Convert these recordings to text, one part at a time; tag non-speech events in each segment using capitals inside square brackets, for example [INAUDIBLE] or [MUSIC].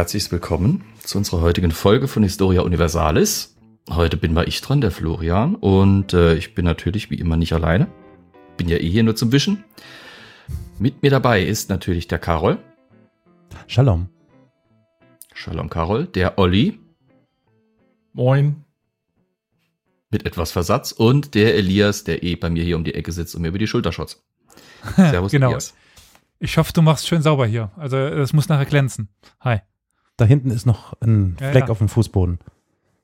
herzliches Willkommen zu unserer heutigen Folge von Historia Universalis. Heute bin mal ich dran, der Florian, und äh, ich bin natürlich wie immer nicht alleine. Bin ja eh hier nur zum Wischen. Mit mir dabei ist natürlich der Karol. Shalom. Shalom Karol, der Olli. Moin. Mit etwas Versatz und der Elias, der eh bei mir hier um die Ecke sitzt und mir über die Schulter schotzt. [LAUGHS] Servus genau. Elias. Ich hoffe, du machst schön sauber hier. Also es muss nachher glänzen. Hi. Da hinten ist noch ein Ja, Fleck ja. auf dem Fußboden.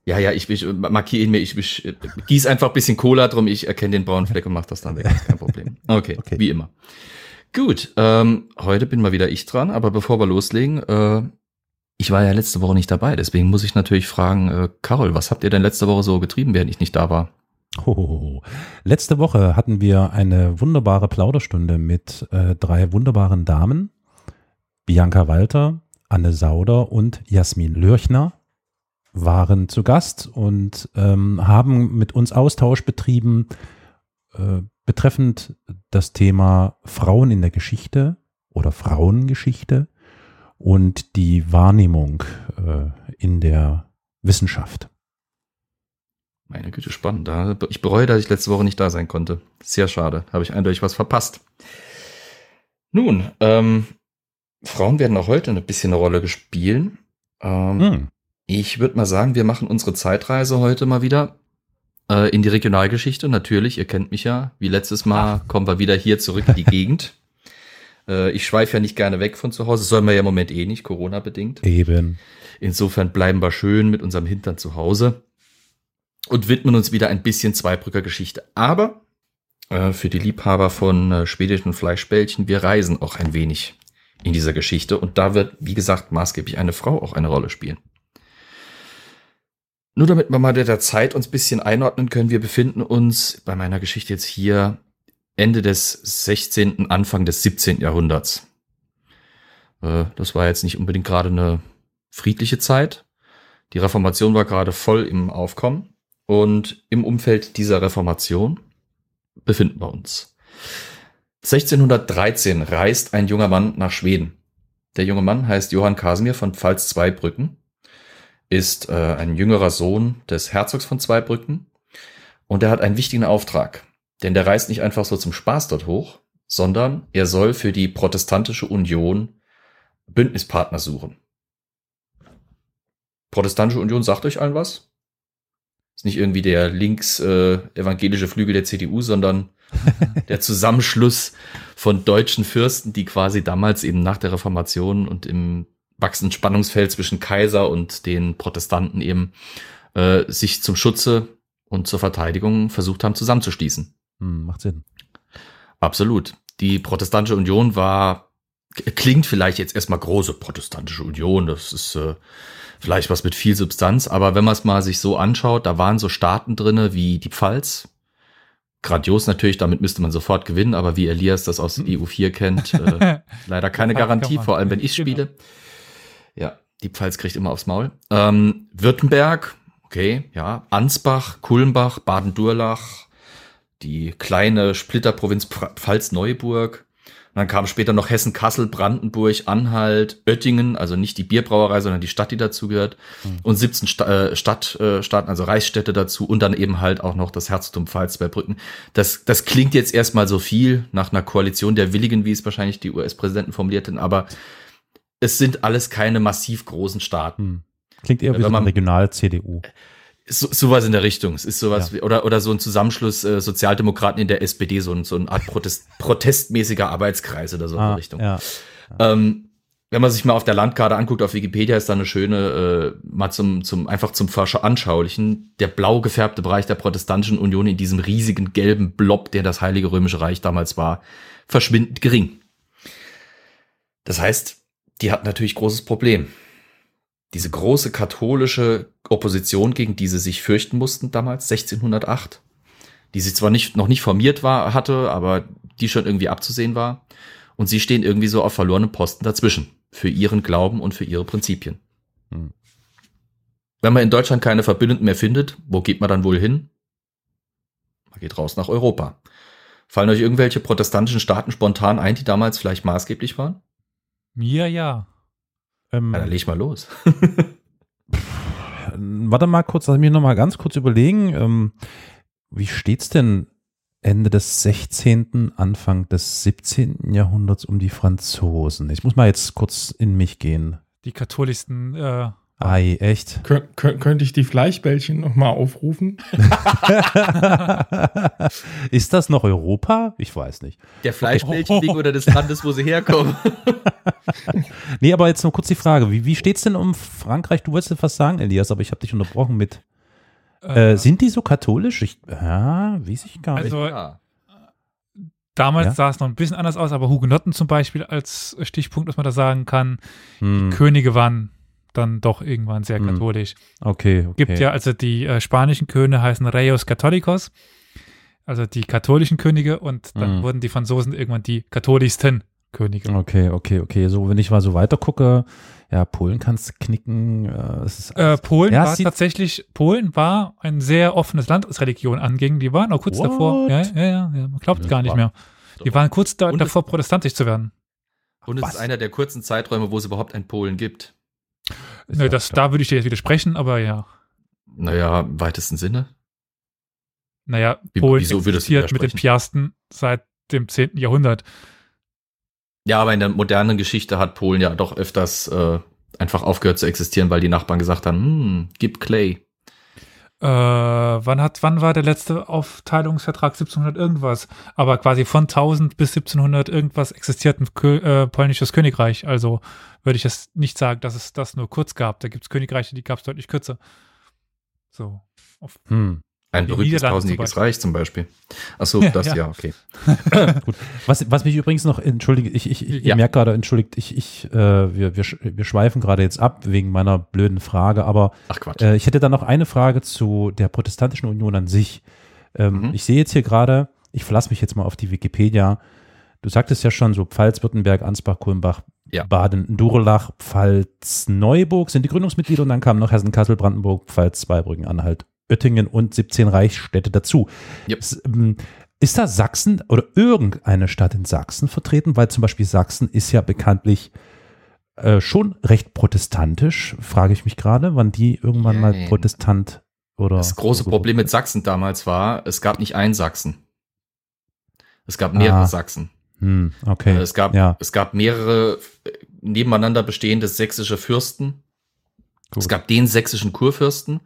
Ja, ja, ich, ich markiere ihn mir, ich, ich äh, gieß einfach ein bisschen Cola drum, ich erkenne den braunen Fleck und mach das dann weg, kein Problem. Okay, [LAUGHS] Okay. wie immer. Gut, ähm, heute bin mal wieder ich dran, aber bevor wir loslegen, äh, ich war ja letzte Woche nicht dabei, deswegen muss ich natürlich fragen, äh, Carol, was habt ihr denn letzte Woche so getrieben, während ich nicht da war? Hohoho. Letzte Woche hatten wir eine wunderbare Plauderstunde mit äh, drei wunderbaren Damen. Bianca Walter, Anne Sauder und Jasmin Lürchner waren zu Gast und ähm, haben mit uns Austausch betrieben äh, betreffend das Thema Frauen in der Geschichte oder Frauengeschichte und die Wahrnehmung äh, in der Wissenschaft. Meine Güte, spannend. Ich bereue, dass ich letzte Woche nicht da sein konnte. Sehr schade. Habe ich eindeutig was verpasst. Nun, ähm, Frauen werden auch heute ein bisschen eine Rolle gespielen. Ähm, Hm. Ich würde mal sagen, wir machen unsere Zeitreise heute mal wieder äh, in die Regionalgeschichte. Natürlich, ihr kennt mich ja. Wie letztes Mal kommen wir wieder hier zurück in die Gegend. [LAUGHS] Äh, ich schweife ja nicht gerne weg von zu Hause. Das sollen wir ja im Moment eh nicht, Corona-bedingt. Eben. Insofern bleiben wir schön mit unserem Hintern zu Hause und widmen uns wieder ein bisschen Zweibrücker Geschichte. Aber äh, für die Liebhaber von äh, schwedischen Fleischbällchen, wir reisen auch ein wenig in dieser Geschichte. Und da wird, wie gesagt, maßgeblich eine Frau auch eine Rolle spielen. Nur damit wir mal der Zeit uns ein bisschen einordnen können, wir befinden uns bei meiner Geschichte jetzt hier Ende des 16., Anfang des 17. Jahrhunderts. Äh, Das war jetzt nicht unbedingt gerade eine friedliche Zeit. Die Reformation war gerade voll im Aufkommen und im Umfeld dieser Reformation befinden wir uns. 1613 reist ein junger Mann nach Schweden. Der junge Mann heißt Johann Casimir von Pfalz-Zweibrücken, ist äh, ein jüngerer Sohn des Herzogs von Zweibrücken und er hat einen wichtigen Auftrag. Denn der reist nicht einfach so zum Spaß dort hoch, sondern er soll für die Protestantische Union Bündnispartner suchen. Protestantische Union sagt euch allen was? Ist nicht irgendwie der links äh, evangelische Flügel der CDU, sondern [LAUGHS] der Zusammenschluss von deutschen Fürsten, die quasi damals eben nach der Reformation und im wachsenden Spannungsfeld zwischen Kaiser und den Protestanten eben äh, sich zum Schutze und zur Verteidigung versucht haben zusammenzuschließen. Hm, macht Sinn. Absolut. Die Protestantische Union war, klingt vielleicht jetzt erstmal große Protestantische Union, das ist äh, vielleicht was mit viel Substanz, aber wenn man es mal sich so anschaut, da waren so Staaten drinne wie die Pfalz. Grandios natürlich, damit müsste man sofort gewinnen, aber wie Elias das aus EU4 kennt, [LAUGHS] äh, leider keine Garantie, vor allem wenn ich Genau. spiele. Ja, die Pfalz kriegt immer aufs Maul. Ähm, Württemberg, okay, ja, Ansbach, Kulmbach, Baden-Durlach, die kleine Splitterprovinz Pf- Pfalz-Neuburg. Und dann kam später noch Hessen, Kassel, Brandenburg, Anhalt, Oettingen, also nicht die Bierbrauerei, sondern die Stadt, die dazugehört. Und 17 Sta äh, Stadt, äh, Staaten, also Reichsstädte dazu und dann eben halt auch noch das Herzogtum Pfalz bei Brücken. Das, das klingt jetzt erstmal so viel nach einer Koalition der Willigen, wie es wahrscheinlich die US-Präsidenten formuliert hätten, aber es sind alles keine massiv großen Staaten. Hm. Klingt eher Ja, wie so wenn ein man- Regional-CDU. So, sowas in der Richtung. Es ist sowas Ja. wie, oder, oder so ein Zusammenschluss äh, Sozialdemokraten in der SPD, so, ein, so eine Art Protest, [LAUGHS] protestmäßiger Arbeitskreis oder so in Ah, der Richtung. ja. Ähm, wenn man sich mal auf der Landkarte anguckt, auf Wikipedia ist da eine schöne, äh, mal zum, zum, einfach zum Veranschaulichen, der blau gefärbte Bereich der Protestantischen Union in diesem riesigen gelben Blob, der das Heilige Römische Reich damals war, verschwindend gering. Das heißt, die hat natürlich großes Problem. Diese große katholische Opposition, gegen die sie sich fürchten mussten damals, 1608, die sich zwar nicht, noch nicht formiert war, hatte, aber die schon irgendwie abzusehen war. Und sie stehen irgendwie so auf verlorenen Posten dazwischen. Für ihren Glauben und für ihre Prinzipien. Hm. Wenn man in Deutschland keine Verbündeten mehr findet, wo geht man dann wohl hin? Man geht raus nach Europa. Fallen euch irgendwelche protestantischen Staaten spontan ein, die damals vielleicht maßgeblich waren? Mir ja. Ähm, Ja, dann leg mal los. warte mal kurz, lass mich noch mal ganz kurz überlegen. Ähm, wie steht's denn Ende des 16., Anfang des 17. Jahrhunderts um die Franzosen? Ich muss mal jetzt kurz in mich gehen. Die katholischsten, äh, Ei, echt? Kön kön könnte ich die Fleischbällchen nochmal aufrufen? [LAUGHS] Ist das noch Europa? Ich weiß nicht. Der Fleischbällchen wegen oder des Landes, wo sie herkommen. [LAUGHS] Nee, aber jetzt noch kurz die Frage. Wie, wie steht's denn um Frankreich? Du wolltest etwas sagen, Elias, aber ich habe dich unterbrochen mit. Äh, sind die so katholisch? Ich, ja, weiß ich gar nicht. Also- ja. damals Ja? sah es noch ein bisschen anders aus, aber Hugenotten zum Beispiel als Stichpunkt, was man da sagen kann, Hm, Könige waren dann doch irgendwann sehr Hm. katholisch. okay, okay. Gibt ja, also die äh, spanischen Könige heißen Reyes Catholicos, also die katholischen Könige, und dann Mhm. wurden die Franzosen irgendwann die katholischsten Könige. Okay, okay, okay. So, wenn ich mal so weiter gucke, ja, Polen kannst du knicken. Äh, es ist Äh, Polen Ja, war tatsächlich, Polen war ein sehr offenes Land, was Religion anging. Die waren auch kurz What? davor. Ja, ja, ja, ja man glaubt Ja, gar nicht war- mehr. Die waren kurz da, davor, protestantisch zu werden. Und es Was? ist einer der kurzen Zeiträume, wo es überhaupt einen Polen gibt. Nö, ja das, klar. da würde ich dir jetzt widersprechen, aber ja. Naja, im weitesten Sinne. Naja, Wie- Polen wieso existiert mit den? Piasten seit dem 10. Jahrhundert. Ja, aber in der modernen Geschichte hat Polen ja doch öfters äh, einfach aufgehört zu existieren, weil die Nachbarn gesagt haben, hm, gib Clay. Äh, wann, hat, wann war der letzte Aufteilungsvertrag? 1700 irgendwas. Aber quasi von 1000 bis 1700 irgendwas existiert ein Kö äh, polnisches Königreich. Also würde ich jetzt nicht sagen, dass es das nur kurz gab. Da gibt es Königreiche, die gab es deutlich kürzer. So. Hm. Ein berühmtes tausendjähriges. Reich zum Beispiel. Ach so, Ja, das ja. ja, okay. [LAUGHS] Was, was mich übrigens noch, entschuldige, ich, ich, ich Ja. merke gerade, entschuldigt, ich, ich, äh, wir, wir, wir schweifen gerade jetzt ab wegen meiner blöden Frage, aber. Äh, ich hätte dann noch eine Frage zu der Protestantischen Union an sich. Ähm, Mhm. Ich sehe jetzt hier gerade, ich verlasse mich jetzt mal auf die Wikipedia. Du sagtest ja schon so Pfalz, Württemberg, Ansbach, Kulmbach, Ja. Baden, Durlach, Pfalz, Neuburg sind die Gründungsmitglieder und dann kamen noch Hessen, Kassel, Brandenburg, Pfalz, Zweibrücken, Anhalt, Oettingen und 17 Reichsstädte dazu. Yep. Ähm, Ist da Sachsen oder irgendeine Stadt in Sachsen vertreten? Weil zum Beispiel Sachsen ist ja bekanntlich äh, schon recht protestantisch, frage ich mich gerade, wann die irgendwann mal Nein. Protestant oder. Das große Problem mit Sachsen damals war, es gab nicht ein Sachsen. Es gab mehrere Ah. Sachsen. Hm, okay. Äh, Es gab, ja, es gab mehrere äh, nebeneinander bestehende sächsische Fürsten. gut. Es gab den sächsischen Kurfürsten,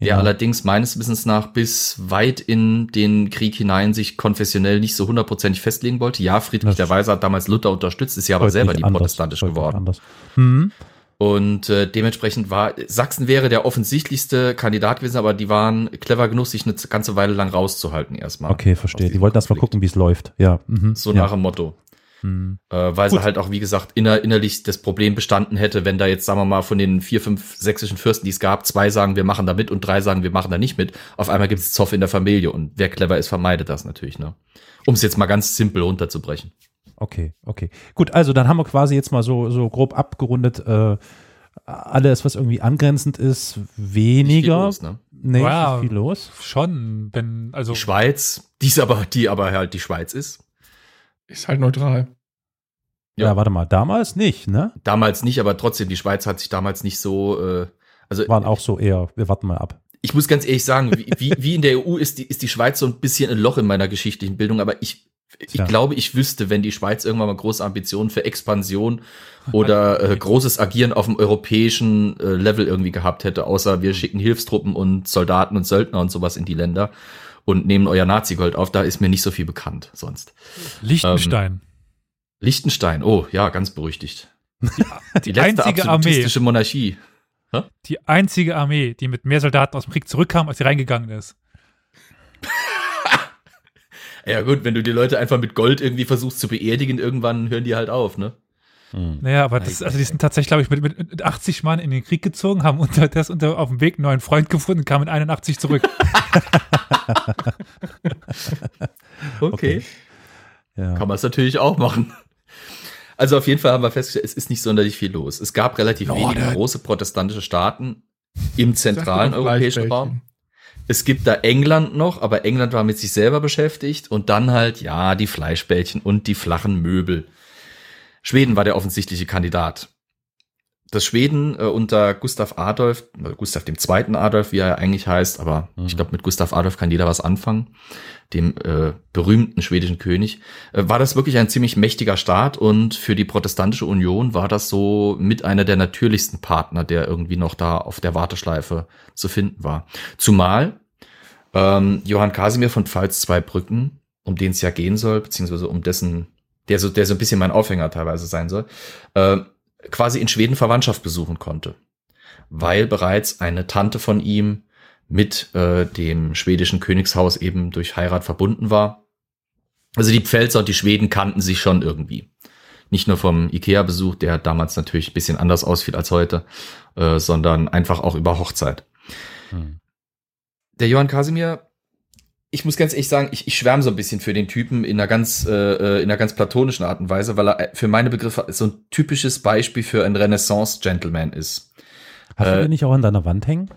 der Ja. allerdings meines Wissens nach bis weit in den Krieg hinein sich konfessionell nicht so hundertprozentig festlegen wollte. Ja, Friedrich Das der Weise hat damals Luther unterstützt, ist ja aber selber nie anders, protestantisch geworden. Hm, Und äh, dementsprechend war Sachsen wäre der offensichtlichste Kandidat gewesen, aber die waren clever genug, sich eine ganze Weile lang rauszuhalten erstmal. okay, verstehe. Die wollten erst mal Konflikt. gucken, wie es läuft. Ja. Mhm. So ja. nach dem Motto. Hm. Äh, weil Gut. sie halt auch, wie gesagt, inner, innerlich das Problem bestanden hätte, wenn da jetzt, sagen wir mal, von den vier, fünf sächsischen Fürsten, die es gab, zwei sagen, wir machen da mit und drei sagen, wir machen da nicht mit. Auf einmal gibt es Zoff in der Familie und wer clever ist, vermeidet das natürlich, ne? Um es jetzt mal ganz simpel runterzubrechen. Okay, okay. Gut, also dann haben wir quasi jetzt mal so, so grob abgerundet, äh, alles, was irgendwie angrenzend ist, Nicht viel weniger. los, ne? Nee, Wow. nicht viel los. Schon, wenn, also. Die Schweiz, die ist aber, die aber halt die Schweiz ist. Ist halt neutral. Ja. Ja. warte mal, damals nicht, ne? Damals nicht, aber trotzdem, die Schweiz hat sich damals nicht so, äh, also Waren auch so eher, wir warten mal ab. ich muss ganz ehrlich sagen, wie, wie, wie in der EU ist die, ist die Schweiz so ein bisschen ein Loch in meiner geschichtlichen Bildung, aber ich, ich glaube, ich wüsste, wenn die Schweiz irgendwann mal große Ambitionen für Expansion oder [LAUGHS] äh, großes Agieren auf dem europäischen äh, Level irgendwie gehabt hätte, außer wir schicken Hilfstruppen und Soldaten und Söldner und sowas in die Länder und nehmen euer Nazi-Gold auf, da ist mir nicht so viel bekannt sonst. Liechtenstein. Liechtenstein, oh ja, ganz berüchtigt. die letzte einzige Armee, Monarchie. die einzige Armee, die mit mehr Soldaten aus dem Krieg zurückkam, als sie reingegangen ist. [LAUGHS] Ja gut, wenn du die Leute einfach mit Gold irgendwie versuchst zu beerdigen, irgendwann hören die halt auf, ne? Naja, aber das, also die sind tatsächlich, glaube ich, mit, mit- mit 80 Mann in den Krieg gezogen, haben unter das unter, auf dem Weg einen neuen Freund gefunden und kamen in 81 zurück. [LAUGHS] [LAUGHS] Okay. Ja. Kann man es natürlich auch machen. Also auf jeden Fall haben wir festgestellt, es ist nicht sonderlich viel los. Es gab relativ wenige große protestantische Staaten im zentralen europäischen. Raum. Es gibt da England noch, aber England war mit sich selber beschäftigt und dann halt, ja, die Fleischbällchen und die flachen Möbel. Schweden war der offensichtliche Kandidat. dass Schweden äh, unter Gustav Adolf, äh, Gustav dem zweiten Adolf, wie er eigentlich heißt, aber Mhm. ich glaube, mit Gustav Adolf kann jeder was anfangen, dem äh, berühmten schwedischen König, äh, war das wirklich ein ziemlich mächtiger Staat und für die protestantische Union war das so mit einer der natürlichsten Partner, der irgendwie noch da auf der Warteschleife zu finden war. Zumal ähm, Johann Casimir von Pfalz-Zweibrücken, um den es ja gehen soll, beziehungsweise um dessen, der so, der so ein bisschen mein Aufhänger teilweise sein soll, äh, quasi in Schweden Verwandtschaft besuchen konnte, weil bereits eine Tante von ihm mit äh, dem schwedischen Königshaus eben durch Heirat verbunden war. Also die Pfälzer und die Schweden kannten sich schon irgendwie. Nicht nur vom Ikea-Besuch, der damals natürlich ein bisschen anders ausfiel als heute, äh, sondern einfach auch über Hochzeit. Hm. Der Johann Casimir, ich muss ganz ehrlich sagen, ich, ich schwärme so ein bisschen für den Typen in einer ganz, äh, in einer ganz platonischen Art und Weise, weil er für meine Begriffe so ein typisches Beispiel für einen Renaissance-Gentleman ist. Hast du Äh, den nicht auch an deiner Wand hängen?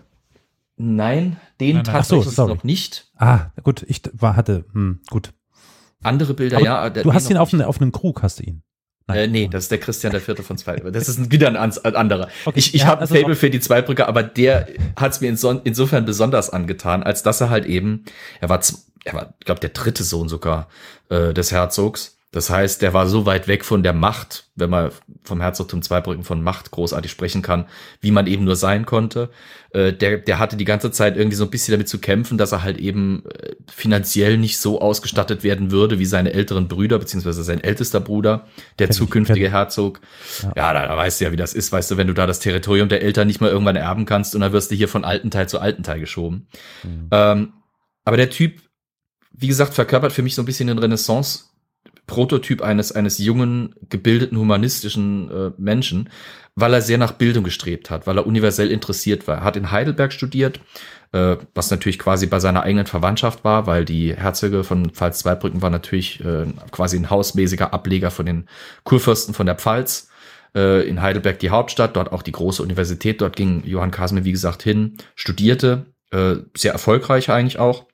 Nein, den Nein, nein. So, tatsächlich sorry. noch nicht. Ah, gut, ich war, hatte, hm, gut. Andere Bilder, Aber ja. der- du hast ihn noch auf, ne, auf einem Krug, hast du ihn. Äh, nee, das ist der Christian der Vierte von Zweibrücken. Das ist ein, wieder ein ein anderer. Okay, Ich, ich hat habe ein also Fable noch- für die Zweibrücker, aber der hat es mir inso, insofern besonders angetan, als dass er halt eben, er war, er war, glaube der dritte Sohn sogar äh, des Herzogs. Das heißt, der war so weit weg von der Macht, wenn man vom Herzogtum Zweibrücken von Macht großartig sprechen kann, wie man eben nur sein konnte. Äh, der, der hatte die ganze Zeit irgendwie so ein bisschen damit zu kämpfen, dass er halt eben äh, finanziell nicht so ausgestattet werden würde wie seine älteren Brüder, beziehungsweise sein ältester Bruder, der Kenn zukünftige ich. Herzog. Ja. Ja, da, da weißt du ja, wie das ist, weißt du, wenn du da das Territorium der Eltern nicht mal irgendwann erben kannst und dann wirst du hier von alten Teil zu alten Teil geschoben. Hm. Ähm, aber der Typ, wie gesagt, verkörpert für mich so ein bisschen den Renaissance. Prototyp eines, eines jungen, gebildeten, humanistischen äh, Menschen, weil er sehr nach Bildung gestrebt hat, weil er universell interessiert war. Er hat in Heidelberg studiert, äh, was natürlich quasi bei seiner eigenen Verwandtschaft war, weil die Herzöge von Pfalz-Zweibrücken war natürlich äh, quasi ein hausmäßiger Ableger von den Kurfürsten von der Pfalz. Äh, in Heidelberg die Hauptstadt, dort auch die große Universität. Dort ging Johann Casimir, wie gesagt, hin, studierte, äh, sehr erfolgreich eigentlich auch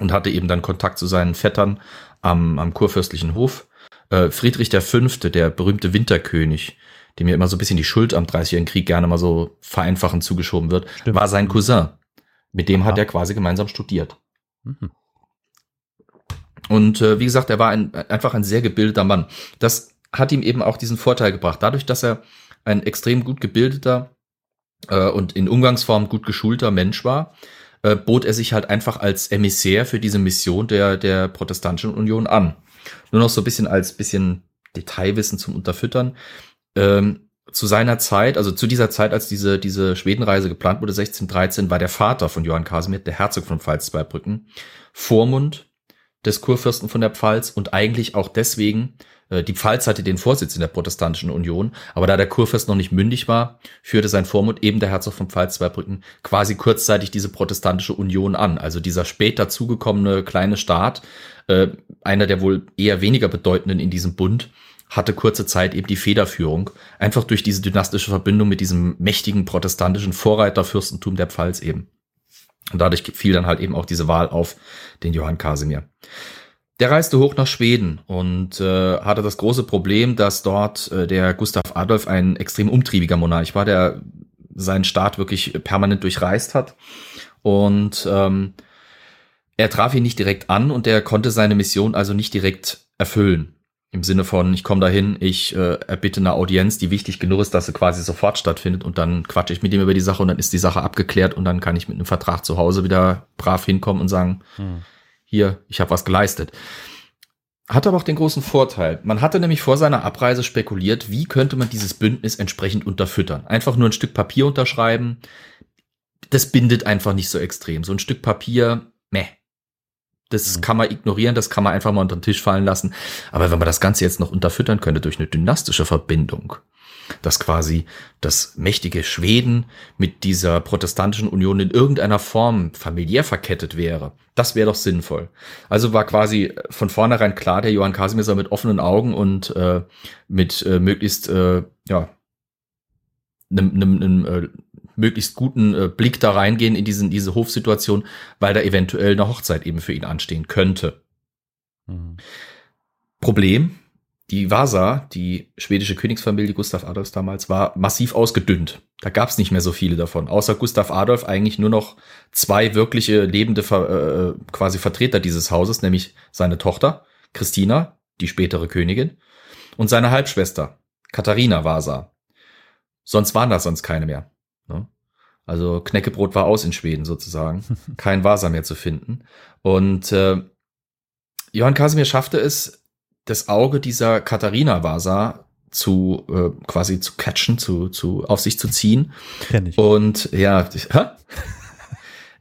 und hatte eben dann Kontakt zu seinen Vettern am, am kurfürstlichen Hof. Äh, Friedrich V., der berühmte Winterkönig, dem ja immer so ein bisschen die Schuld am Dreißigjährigen Krieg gerne mal so vereinfachend zugeschoben wird, Stimmt. war sein Cousin. Mit dem hat Aha. er quasi gemeinsam studiert. Mhm. Und äh, wie gesagt, er war ein, einfach ein sehr gebildeter Mann. Das hat ihm eben auch diesen Vorteil gebracht. Dadurch, dass er ein extrem gut gebildeter äh, und in Umgangsform gut geschulter Mensch war, äh, bot er sich halt einfach als Emissär für diese Mission der, der Protestantischen Union an. Nur noch so ein bisschen als bisschen Detailwissen zum Unterfüttern. Ähm, zu seiner Zeit, also zu dieser Zeit, als diese, diese Schwedenreise geplant wurde, 1613, war der Vater von Johann Casimir, der Herzog von Pfalz-Zweibrücken, Vormund des Kurfürsten von der Pfalz und eigentlich auch deswegen, die Pfalz hatte den Vorsitz in der Protestantischen Union, aber da der Kurfürst noch nicht mündig war, führte sein Vormund, eben der Herzog von Pfalz-Zweibrücken, quasi kurzzeitig diese protestantische Union an. Also dieser spät dazugekommene kleine Staat, äh, einer der wohl eher weniger bedeutenden in diesem Bund, hatte kurze Zeit eben die Federführung, einfach durch diese dynastische Verbindung mit diesem mächtigen protestantischen Vorreiterfürstentum der Pfalz eben. Und dadurch fiel dann halt eben auch diese Wahl auf den Johann Casimir. Der reiste hoch nach Schweden und äh, hatte das große Problem, dass dort äh, der Gustav Adolf ein extrem umtriebiger Monarch war, der seinen Staat wirklich permanent durchreist hat. Und ähm, er traf ihn nicht direkt an und er konnte seine Mission also nicht direkt erfüllen. Im Sinne von, ich komme dahin, ich äh, erbitte eine Audienz, die wichtig genug ist, dass sie quasi sofort stattfindet und dann quatsche ich mit ihm über die Sache und dann ist die Sache abgeklärt und dann kann ich mit einem Vertrag zu Hause wieder brav hinkommen und sagen, Hm. Hier, ich habe was geleistet. Hat aber auch den großen Vorteil. Man hatte nämlich vor seiner Abreise spekuliert, wie könnte man dieses Bündnis entsprechend unterfüttern. Einfach nur ein Stück Papier unterschreiben, das bindet einfach nicht so extrem. So ein Stück Papier, meh. Das Mhm. kann man ignorieren, das kann man einfach mal unter den Tisch fallen lassen. Aber wenn man das Ganze jetzt noch unterfüttern könnte durch eine dynastische Verbindung, dass quasi das mächtige Schweden mit dieser protestantischen Union in irgendeiner Form familiär verkettet wäre, das wäre doch sinnvoll. Also war quasi von vornherein klar, der Johann Casimir soll mit offenen Augen und äh, mit äh, möglichst äh, ja einem, einem, einem äh, möglichst guten äh, Blick da reingehen in diesen, diese Hofsituation, weil da eventuell eine Hochzeit eben für ihn anstehen könnte. Hm. Problem, die Vasa, die schwedische Königsfamilie Gustav Adolfs damals, war massiv ausgedünnt. Da gab es nicht mehr so viele davon. Außer Gustav Adolf eigentlich nur noch zwei wirkliche lebende äh, quasi Vertreter dieses Hauses, nämlich seine Tochter Christina, die spätere Königin, und seine Halbschwester Katharina Vasa. Sonst waren da sonst keine mehr. Ne? Also Knäckebrot war aus in Schweden sozusagen. [LAUGHS] Kein Vasa mehr zu finden. Und äh, Johann Casimir schaffte es, das Auge dieser Katharina Vasa zu äh, quasi zu catchen, zu, zu auf sich zu ziehen. Kenn ich. Und ja, hä?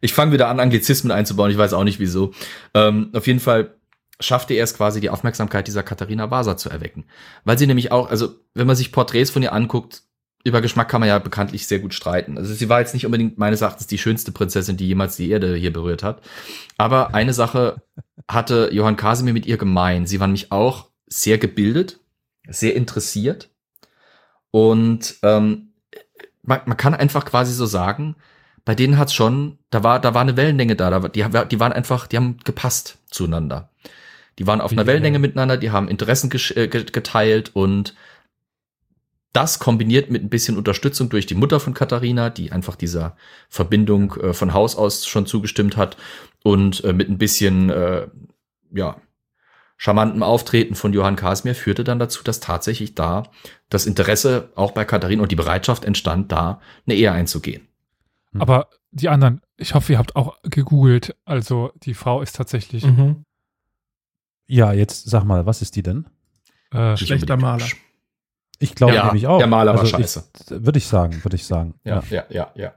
ich fange wieder an, Anglizismen einzubauen. Ich weiß auch nicht wieso. Ähm, auf jeden Fall schaffte er es quasi, die Aufmerksamkeit dieser Katharina Vasa zu erwecken. Weil sie nämlich auch, also wenn man sich Porträts von ihr anguckt, über Geschmack kann man ja bekanntlich sehr gut streiten. Also sie war jetzt nicht unbedingt meines Erachtens die schönste Prinzessin, die jemals die Erde hier berührt hat. Aber eine Sache hatte Johann Casimir mit ihr gemein. Sie war nämlich auch sehr gebildet, sehr interessiert. Und ähm, man, man kann einfach quasi so sagen, bei denen hat's schon, da war, da war eine Wellenlänge da, da die, die waren einfach, die haben gepasst zueinander. Die waren auf einer Wellenlänge miteinander, die haben Interessen äh, geteilt und das kombiniert mit ein bisschen Unterstützung durch die Mutter von Katharina, die einfach dieser Verbindung äh, von Haus aus schon zugestimmt hat und äh, mit ein bisschen, äh, ja, charmantem Auftreten von Johann Casimir führte dann dazu, dass tatsächlich da das Interesse auch bei Katharina und die Bereitschaft entstand, da eine Ehe einzugehen. Hm. Aber die anderen, ich hoffe, ihr habt auch gegoogelt. Also die Frau ist tatsächlich. Mhm. Ja, jetzt sag mal, was ist die denn? Äh, schlechter Maler. Ich glaube ja, nämlich auch. Der Maler also war scheiße. Würde ich sagen, würde ich sagen. Ja, ja, ja, ja. ja.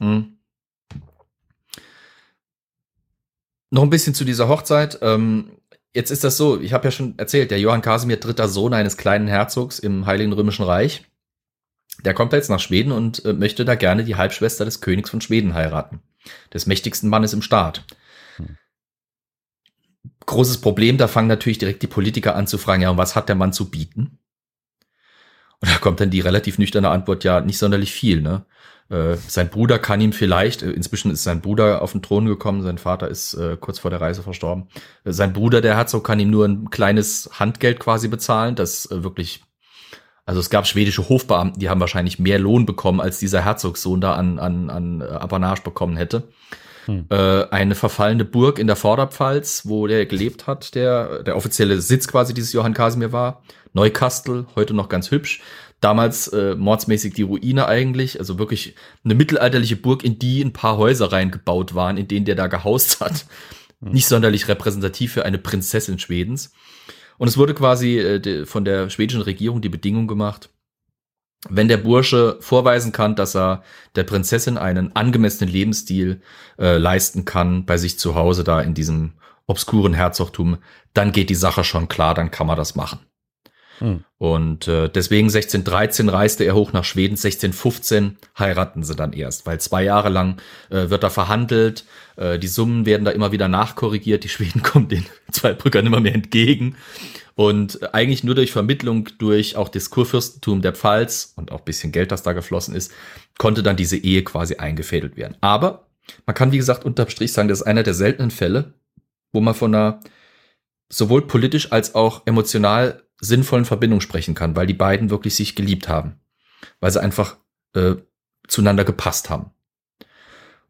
Hm. Noch ein bisschen zu dieser Hochzeit. Ähm, jetzt ist das so, ich habe ja schon erzählt, der Johann Casimir, dritter Sohn eines kleinen Herzogs im Heiligen Römischen Reich, der kommt jetzt nach Schweden und äh, möchte da gerne die Halbschwester des Königs von Schweden heiraten. Des mächtigsten Mannes im Staat. Hm. Großes Problem, da fangen natürlich direkt die Politiker an zu fragen, ja, und was hat der Mann zu bieten? Und da kommt dann die relativ nüchterne Antwort, ja, nicht sonderlich viel, ne? Äh, sein Bruder kann ihm vielleicht, äh, inzwischen ist sein Bruder auf den Thron gekommen, sein Vater ist äh, kurz vor der Reise verstorben. Äh, sein Bruder, der Herzog, kann ihm nur ein kleines Handgeld quasi bezahlen, das wirklich, also es gab schwedische Hofbeamten, die haben wahrscheinlich mehr Lohn bekommen, als dieser Herzogssohn da an, an, an Apanage bekommen hätte. Hm. Eine verfallene Burg in der Vorderpfalz, wo der gelebt hat, der, der offizielle Sitz quasi dieses Johann Casimir war. Neukastel, heute noch ganz hübsch. Damals äh, mordsmäßig die Ruine eigentlich, also wirklich eine mittelalterliche Burg, in die ein paar Häuser reingebaut waren, in denen der da gehaust hat. Mhm. [LAUGHS] Nicht sonderlich repräsentativ für eine Prinzessin Schwedens. Und es wurde quasi äh, de, von der schwedischen Regierung die Bedingung gemacht, wenn der Bursche vorweisen kann, dass er der Prinzessin einen angemessenen Lebensstil äh, leisten kann bei sich zu Hause da in diesem obskuren Herzogtum, dann geht die Sache schon klar, dann kann man das machen. Hm. Und äh, deswegen 1613 reiste er hoch nach Schweden, 1615 heiraten sie dann erst, weil zwei Jahre lang äh, wird da verhandelt, äh, die Summen werden da immer wieder nachkorrigiert, die Schweden [LAUGHS] kommen den zwei Brückern immer mehr entgegen. Und eigentlich nur durch Vermittlung durch auch das Kurfürstentum der Pfalz und auch bisschen Geld, das da geflossen ist, konnte dann diese Ehe quasi eingefädelt werden. Aber man kann, wie gesagt, unterm Strich sagen, das ist einer der seltenen Fälle, wo man von einer sowohl politisch als auch emotional sinnvollen Verbindung sprechen kann, weil die beiden wirklich sich geliebt haben. Weil sie einfach äh, zueinander gepasst haben.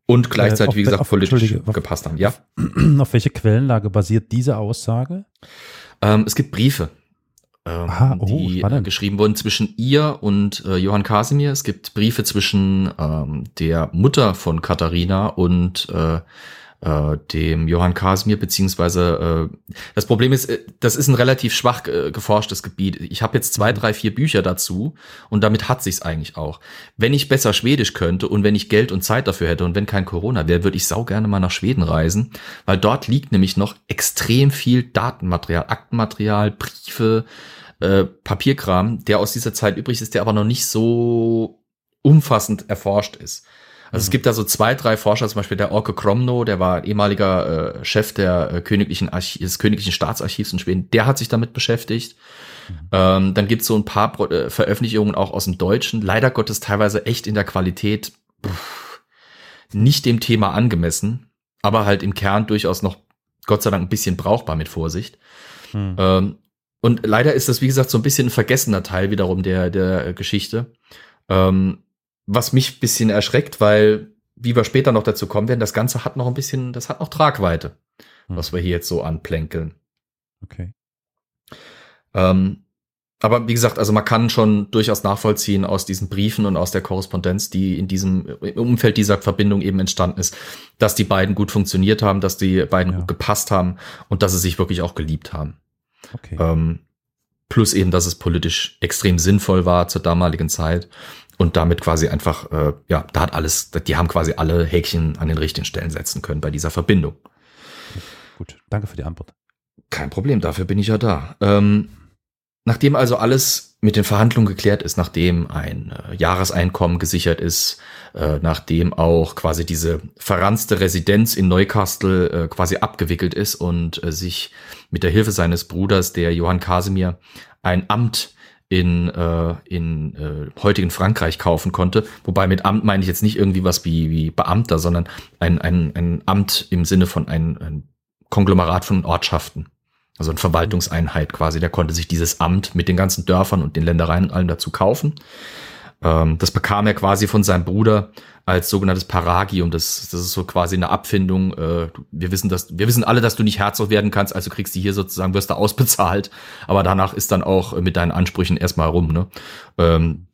Und gleichzeitig, äh, wie gesagt, auf, politisch gepasst haben. Ja. [CLEARS THROAT] Auf welche Quellenlage basiert diese Aussage? Ähm, es gibt Briefe, ähm, Aha, oh, die spannend. geschrieben wurden zwischen ihr und äh, Johann Casimir. Es gibt Briefe zwischen ähm, der Mutter von Katharina und äh, äh, dem Johann Casimir, beziehungsweise äh, das Problem ist, äh, das ist ein relativ schwach äh, geforschtes Gebiet. Ich habe jetzt zwei, drei, vier Bücher dazu und damit hat sich's eigentlich auch. Wenn ich besser Schwedisch könnte und wenn ich Geld und Zeit dafür hätte und wenn kein Corona wäre, würde ich sau gerne mal nach Schweden reisen, weil dort liegt nämlich noch extrem viel Datenmaterial, Aktenmaterial, Briefe, äh, Papierkram, der aus dieser Zeit übrig ist, der aber noch nicht so umfassend erforscht ist. Also mhm. es gibt da so zwei, drei Forscher, zum Beispiel der Orke Kromno, der war ehemaliger äh, Chef der äh, königlichen Archiv, des königlichen Staatsarchivs in Schweden, der hat sich damit beschäftigt. Mhm. Ähm, dann gibt's so ein paar Pro äh, Veröffentlichungen auch aus dem Deutschen, leider Gottes teilweise echt in der Qualität pff, nicht dem Thema angemessen, aber halt im Kern durchaus noch Gott sei Dank ein bisschen brauchbar mit Vorsicht. Mhm. Ähm, und leider ist das, wie gesagt, so ein bisschen ein vergessener Teil wiederum der, der Geschichte. Ähm, was mich ein bisschen erschreckt, weil, wie wir später noch dazu kommen werden, das Ganze hat noch ein bisschen, das hat noch Tragweite, hm. was wir hier jetzt so anplänkeln. Okay. Ähm, aber wie gesagt, also man kann schon durchaus nachvollziehen aus diesen Briefen und aus der Korrespondenz, die in diesem im Umfeld dieser Verbindung eben entstanden ist, dass die beiden gut funktioniert haben, dass die beiden ja. gut gepasst haben und dass sie sich wirklich auch geliebt haben. Okay. Ähm, plus eben, dass es politisch extrem sinnvoll war zur damaligen Zeit und damit quasi einfach, äh, ja, da hat alles, die haben quasi alle Häkchen an den richtigen Stellen setzen können bei dieser Verbindung. Gut, danke für die Antwort. Kein Problem, dafür bin ich ja da. Ähm, Nachdem also alles mit den Verhandlungen geklärt ist, nachdem ein äh, Jahreseinkommen gesichert ist, äh, nachdem auch quasi diese verranzte Residenz in Neukastel äh, quasi abgewickelt ist und äh, sich mit der Hilfe seines Bruders, der Johann Casimir, ein Amt in, äh, in äh, heutigen Frankreich kaufen konnte. Wobei mit Amt meine ich jetzt nicht irgendwie was wie, wie Beamter, sondern ein, ein, ein Amt im Sinne von ein, ein Konglomerat von Ortschaften. Also eine Verwaltungseinheit quasi. Der konnte sich dieses Amt mit den ganzen Dörfern und den Ländereien und allem dazu kaufen. Ähm, das bekam er quasi von seinem Bruder als sogenanntes Paragium. Das, das ist so quasi eine Abfindung. Äh, wir wissen, dass wir wissen alle, dass du nicht Herzog werden kannst, also kriegst du hier sozusagen, wirst du ausbezahlt. Aber danach ist dann auch mit deinen Ansprüchen erstmal rum. Ne? Ähm,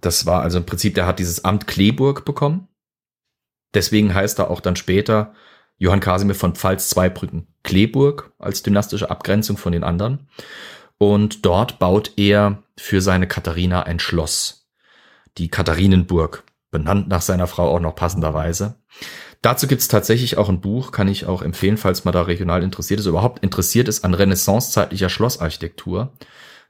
das war also im Prinzip, der hat dieses Amt Kleeburg bekommen. Deswegen heißt er auch dann später Johann Casimir von Pfalz-Zweibrücken Kleeburg als dynastische Abgrenzung von den anderen. Und dort baut er für seine Katharina ein Schloss. Die Katharinenburg, benannt nach seiner Frau auch noch passenderweise. Dazu gibt's tatsächlich auch ein Buch, kann ich auch empfehlen, falls man da regional interessiert ist, überhaupt interessiert ist an renaissancezeitlicher Schlossarchitektur.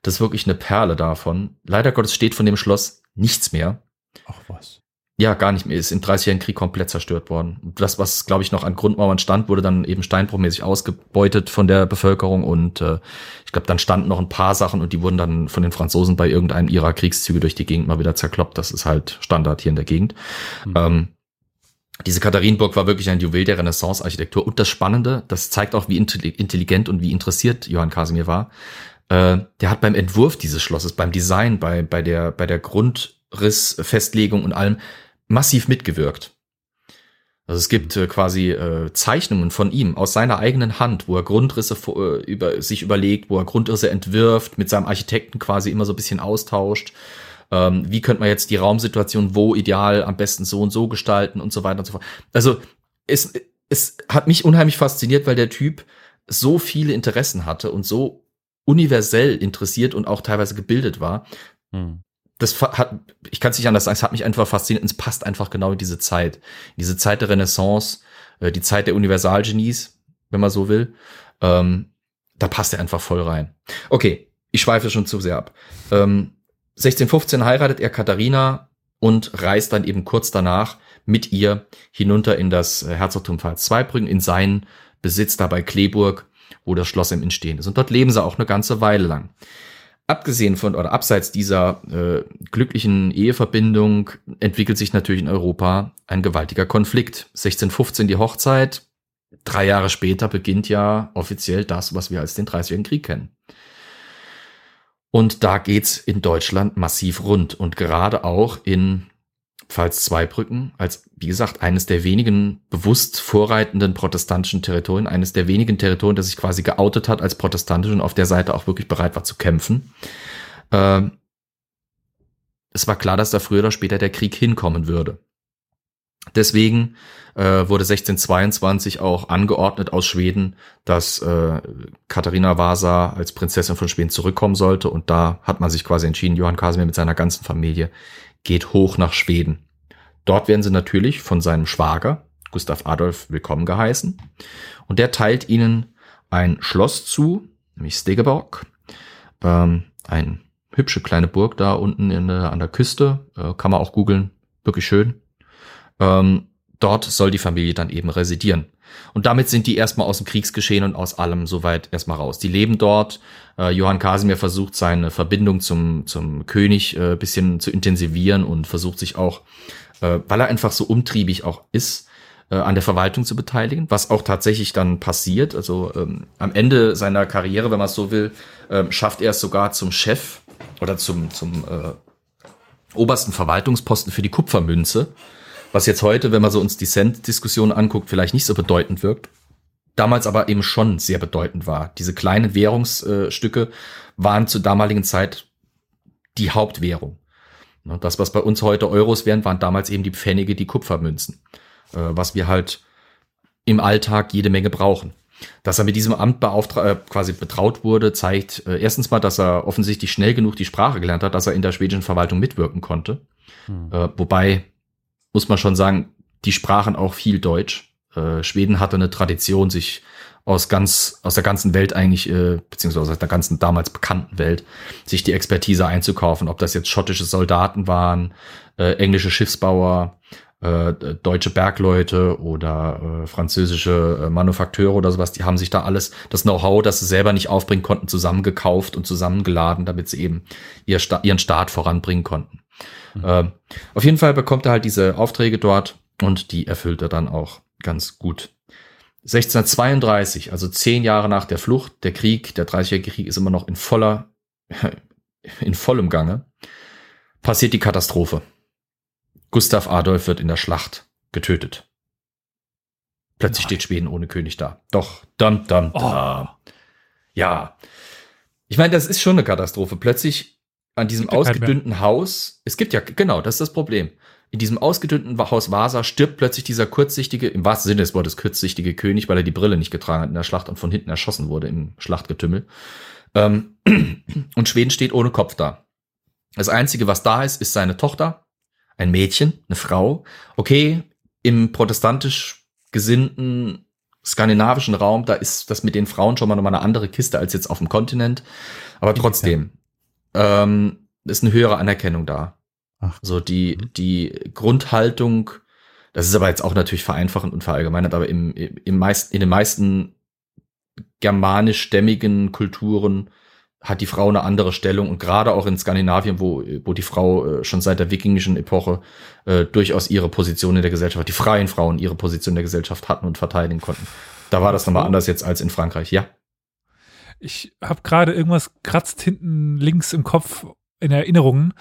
Das ist wirklich eine Perle davon. Leider Gottes steht von dem Schloss nichts mehr. Ach was. Ja, gar nicht mehr. Ist im 30-jährigen Krieg komplett zerstört worden. Das, was, glaube ich, noch an Grundmauern stand, wurde dann eben steinbruchmäßig ausgebeutet von der Bevölkerung. Und äh, ich glaube, dann standen noch ein paar Sachen und die wurden dann von den Franzosen bei irgendeinem ihrer Kriegszüge durch die Gegend mal wieder zerkloppt. Das ist halt Standard hier in der Gegend. Mhm. Ähm, diese Katharinenburg war wirklich ein Juwel der Renaissance-Architektur. Und das Spannende, das zeigt auch, wie intelligent und wie interessiert Johann Casimir war. Äh, der hat beim Entwurf dieses Schlosses, beim Design, bei, bei der, bei der Grundrissfestlegung und allem massiv mitgewirkt. Also es gibt äh, quasi äh, Zeichnungen von ihm aus seiner eigenen Hand, wo er Grundrisse äh, über sich überlegt, wo er Grundrisse entwirft, mit seinem Architekten quasi immer so ein bisschen austauscht. Ähm, wie könnte man jetzt die Raumsituation wo ideal am besten so und so gestalten und so weiter und so fort. Also es, es hat mich unheimlich fasziniert, weil der Typ so viele Interessen hatte und so universell interessiert und auch teilweise gebildet war, hm das hat, ich kann es nicht anders sagen, es hat mich einfach fasziniert und es passt einfach genau in diese Zeit. Diese Zeit der Renaissance, äh, die Zeit der Universalgenies, wenn man so will. Ähm, da passt er einfach voll rein. Okay, ich schweife schon zu sehr ab. Ähm, 1615 heiratet er Katharina und reist dann eben kurz danach mit ihr hinunter in das Herzogtum Pfalz-Zweibrücken, in seinen Besitz da bei Kleeburg, wo das Schloss im Entstehen ist. Und dort leben sie auch eine ganze Weile lang abgesehen von oder abseits dieser äh, glücklichen Eheverbindung entwickelt sich natürlich in Europa ein gewaltiger Konflikt. 1615 die Hochzeit, drei Jahre später beginnt ja offiziell das, was wir als den Dreißigjährigen Krieg kennen. Und da geht's in Deutschland massiv rund und gerade auch in Pfalz-Zweibrücken als, wie gesagt, eines der wenigen bewusst vorreitenden protestantischen Territorien, eines der wenigen Territorien, das sich quasi geoutet hat als protestantisch und auf der Seite auch wirklich bereit war zu kämpfen. Äh, es war klar, dass da früher oder später der Krieg hinkommen würde. Deswegen äh, wurde 1622 auch angeordnet aus Schweden, dass äh, Katharina Vasa als Prinzessin von Schweden zurückkommen sollte. Und da hat man sich quasi entschieden, Johann Casimir mit seiner ganzen Familie geht hoch nach Schweden. Dort werden sie natürlich von seinem Schwager, Gustav Adolf, willkommen geheißen. Und der teilt ihnen ein Schloss zu, nämlich Stegeborg. Ähm, ein hübsche kleine Burg da unten in, äh, an der Küste. Äh, kann man auch googeln. Wirklich schön. Ähm, dort soll die Familie dann eben residieren. Und damit sind die erstmal aus dem Kriegsgeschehen und aus allem soweit erstmal raus. Die leben dort. Äh, Johann Casimir versucht seine Verbindung zum, zum König äh, bisschen zu intensivieren und versucht sich auch, äh, weil er einfach so umtriebig auch ist, äh, an der Verwaltung zu beteiligen, was auch tatsächlich dann passiert. Also ähm, am Ende seiner Karriere, wenn man es so will, ähm, schafft er es sogar zum Chef oder zum, zum äh, obersten Verwaltungsposten für die Kupfermünze, was jetzt heute, wenn man so uns die Cent-Diskussion anguckt, vielleicht nicht so bedeutend wirkt, damals aber eben schon sehr bedeutend war. Diese kleinen Währungsstücke waren zur damaligen Zeit die Hauptwährung. Ne, das, was bei uns heute Euros wären, waren damals eben die Pfennige, die Kupfermünzen, äh, was wir halt im Alltag jede Menge brauchen. Dass er mit diesem Amt beauftragt, äh, quasi betraut wurde, zeigt äh, erstens mal, dass er offensichtlich schnell genug die Sprache gelernt hat, dass er in der schwedischen Verwaltung mitwirken konnte. Hm. Äh, wobei, muss man schon sagen, die sprachen auch viel Deutsch. Äh, Schweden hatte eine Tradition, sich aus ganz aus der ganzen Welt eigentlich äh, beziehungsweise aus der ganzen damals bekannten Welt sich die Expertise einzukaufen, ob das jetzt schottische Soldaten waren, äh, englische Schiffsbauer, äh, deutsche Bergleute oder äh, französische äh, Manufakteure oder sowas, die haben sich da alles das Know-how, das sie selber nicht aufbringen konnten, zusammengekauft und zusammengeladen, damit sie eben ihr Sta ihren Staat voranbringen konnten. Mhm. Äh, auf jeden Fall bekommt er halt diese Aufträge dort und die erfüllt er dann auch ganz gut. 1632, also zehn Jahre nach der Flucht, der Krieg, der Dreißigjährige Krieg ist immer noch in voller, [LAUGHS] in vollem Gange, passiert die Katastrophe. Gustav Adolf wird in der Schlacht getötet. Plötzlich Nein. steht Schweden ohne König da. Doch, dam, dam, dam. Oh. Ja. Ich meine, das ist schon eine Katastrophe. Plötzlich an diesem ausgedünnten Haus, es gibt ja, genau, das ist das Problem. In diesem ausgedünnten Haus Vasa stirbt plötzlich dieser kurzsichtige, im wahrsten Sinne des Wortes kurzsichtige König, weil er die Brille nicht getragen hat in der Schlacht und von hinten erschossen wurde im Schlachtgetümmel. Ähm, [CLEARS THROAT] und Schweden steht ohne Kopf da. Das Einzige, was da ist, ist seine Tochter, ein Mädchen, eine Frau. Okay, im protestantisch gesinnten skandinavischen Raum, da ist das mit den Frauen schon mal nochmal eine andere Kiste als jetzt auf dem Kontinent. Aber trotzdem, ähm, ist eine höhere Anerkennung da. Ach. So die, mhm. die Grundhaltung, das ist aber jetzt auch natürlich vereinfachend und verallgemeinert, aber im, im meisten, in den meisten germanischstämmigen Kulturen hat die Frau eine andere Stellung und gerade auch in Skandinavien, wo, wo die Frau äh, schon seit der wikingischen Epoche äh, durchaus ihre Position in der Gesellschaft, die freien Frauen ihre Position in der Gesellschaft hatten und verteidigen konnten. Da war das nochmal anders jetzt als in Frankreich, ja. Ich habe gerade irgendwas kratzt hinten links im Kopf in Erinnerungen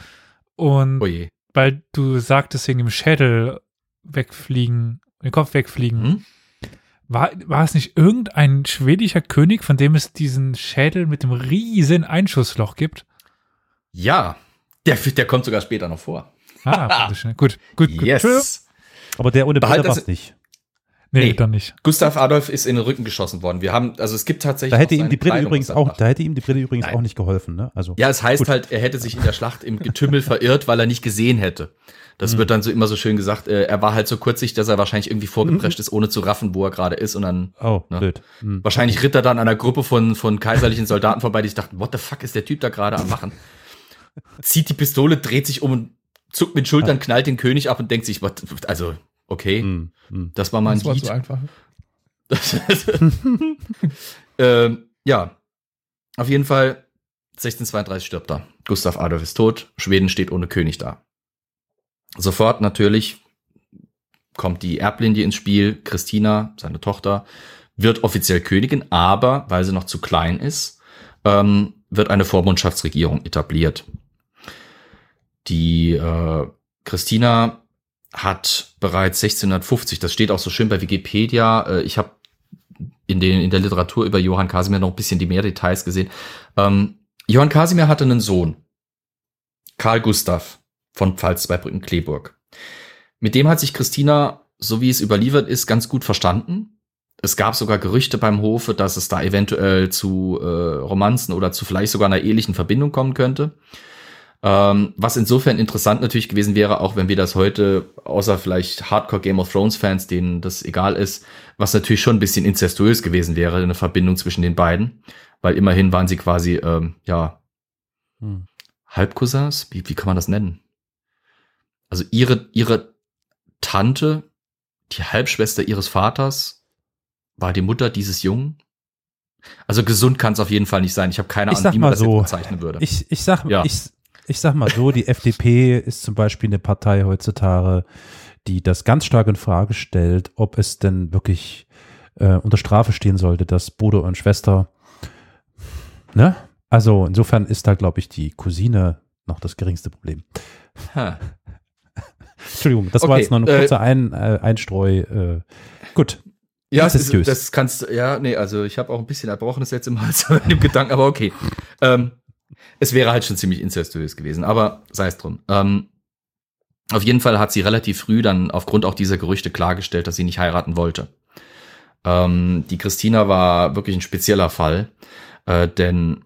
und Oje. weil du sagtest, wegen dem Schädel wegfliegen, den Kopf wegfliegen. Hm? War, war es nicht irgendein schwedischer König, von dem es diesen Schädel mit dem riesen Einschussloch gibt? Ja, der, der kommt sogar später noch vor. Ah, [LAUGHS] gut, gut, gut. Yes. Aber der ohne Brille war nicht. Nee, nee, dann nicht. Gustav Adolf ist in den Rücken geschossen worden. Wir haben, also es gibt tatsächlich. Da hätte ihm die Brille übrigens auch, da hätte ihm die Brille übrigens Nein. auch nicht geholfen, ne? Also. Ja, es heißt gut. halt, er hätte sich in der Schlacht im Getümmel verirrt, weil er nicht gesehen hätte. Das mhm. wird dann so immer so schön gesagt, äh, er war halt so kurzsichtig, dass er wahrscheinlich irgendwie vorgeprescht mhm. ist, ohne zu raffen, wo er gerade ist und dann. Oh, ne? blöd. Mhm. Wahrscheinlich ritt er dann an einer Gruppe von, von kaiserlichen Soldaten vorbei, die sich dachten, what the fuck ist der Typ da gerade am machen? Zieht die Pistole, dreht sich um und zuckt mit Schultern, knallt den König ab und denkt sich, what, also, okay, mhm. Mhm. das war mal ein das war Lied. So einfach. [LAUGHS] ähm, ja, auf jeden Fall 1632 stirbt er. Gustav Adolf ist tot. Schweden steht ohne König da. Sofort natürlich kommt die Erblinie ins Spiel. Christina, seine Tochter, wird offiziell Königin, aber weil sie noch zu klein ist, ähm, wird eine Vormundschaftsregierung etabliert. Die äh, Christina hat bereits 1650, das steht auch so schön bei Wikipedia, äh, ich habe in, in der Literatur über Johann Casimir noch ein bisschen die mehr Details gesehen. Ähm, Johann Casimir hatte einen Sohn, Karl Gustav von Pfalz bei Brücken-Kleeburg. Mit dem hat sich Christina, so wie es überliefert ist, ganz gut verstanden. Es gab sogar Gerüchte beim Hofe, dass es da eventuell zu äh, Romanzen oder zu vielleicht sogar einer ehelichen Verbindung kommen könnte. Ähm, was insofern interessant natürlich gewesen wäre, auch wenn wir das heute, außer vielleicht Hardcore Game of Thrones Fans, denen das egal ist, was natürlich schon ein bisschen incestuös gewesen wäre, eine Verbindung zwischen den beiden, weil immerhin waren sie quasi, ähm, ja, hm. Halbcousins, wie, wie kann man das nennen? Also ihre, ihre Tante, die Halbschwester ihres Vaters, war die Mutter dieses Jungen. Also gesund kann es auf jeden Fall nicht sein. Ich habe keine Ahnung, wie man das so, jetzt bezeichnen würde. Ich, ich sag, ja. ich, ich sag mal so, die FDP ist zum Beispiel eine Partei heutzutage, die das ganz stark in Frage stellt, ob es denn wirklich äh, unter Strafe stehen sollte, dass Bruder und Schwester, ne? Also insofern ist da, glaube ich, die Cousine noch das geringste Problem. Ha. [LAUGHS] Entschuldigung, das okay, war jetzt noch ein kurzer äh, ein, äh, Einstreu. Äh, gut. Ja, das, ist, das kannst ja, nee, also ich habe auch ein bisschen Erbrochenes jetzt im Hals [LAUGHS] mit dem Gedanken, aber okay. Ähm, es wäre halt schon ziemlich incestuös gewesen, aber sei es drum. Ähm, auf jeden Fall hat sie relativ früh dann aufgrund auch dieser Gerüchte klargestellt, dass sie nicht heiraten wollte. Ähm, die Christina war wirklich ein spezieller Fall, äh, denn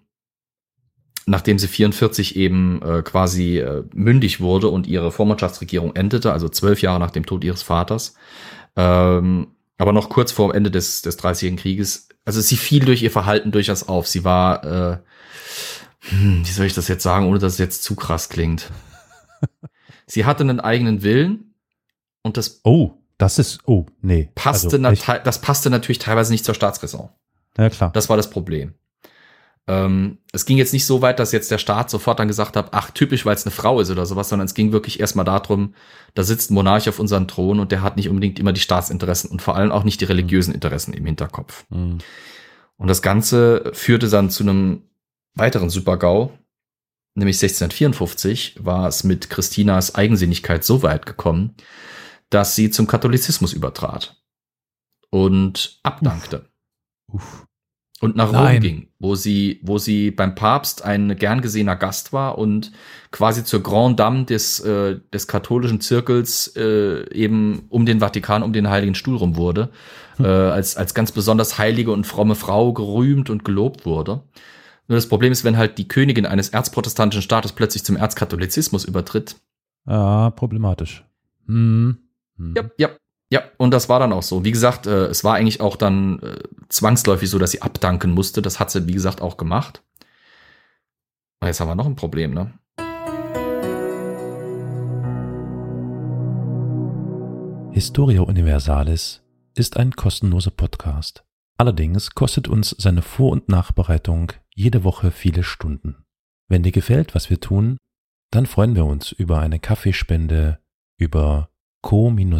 nachdem sie 44 eben äh, quasi äh, mündig wurde und ihre Vormundschaftsregierung endete, also zwölf Jahre nach dem Tod ihres Vaters, ähm, aber noch kurz vor Ende des, des Dreißigjährigen Krieges, also sie fiel durch ihr Verhalten durchaus auf. Sie war, äh, hm, wie soll ich das jetzt sagen, ohne dass es jetzt zu krass klingt. [LAUGHS] sie hatte einen eigenen Willen und das. Oh, das ist, oh, nee. Passte also, das passte natürlich teilweise nicht zur Staatsräson. Ja, klar. Das war das Problem. Ähm, es ging jetzt nicht so weit, dass jetzt der Staat sofort dann gesagt hat, ach, typisch, weil es eine Frau ist oder sowas, sondern es ging wirklich erstmal darum, da sitzt ein Monarch auf unserem Thron und der hat nicht unbedingt immer die Staatsinteressen und vor allem auch nicht die religiösen Interessen im Hinterkopf. Mhm. Und das Ganze führte dann zu einem weiteren Super-GAU, nämlich 1654 war es mit Christinas Eigensinnigkeit so weit gekommen, dass sie zum Katholizismus übertrat und abdankte. Uff. Uff und nach Rom ging, wo sie, wo sie beim Papst ein gern gesehener Gast war und quasi zur Grand Dame des, äh, des katholischen Zirkels äh, eben um den Vatikan, um den Heiligen Stuhl rum wurde, hm. äh, als, als ganz besonders heilige und fromme Frau gerühmt und gelobt wurde. Nur das Problem ist, wenn halt die Königin eines erzprotestantischen Staates plötzlich zum Erzkatholizismus übertritt. Ah, problematisch. Hm. Hm. Ja, ja, ja, und das war dann auch so. Wie gesagt, äh, es war eigentlich auch dann äh, zwangsläufig so, dass sie abdanken musste. Das hat sie, wie gesagt, auch gemacht. Und jetzt haben wir noch ein Problem, ne? Historia Universalis ist ein kostenloser Podcast. Allerdings kostet uns seine Vor- und Nachbereitung jede Woche viele Stunden. Wenn dir gefällt, was wir tun, dann freuen wir uns über eine Kaffeespende, über co-fi.com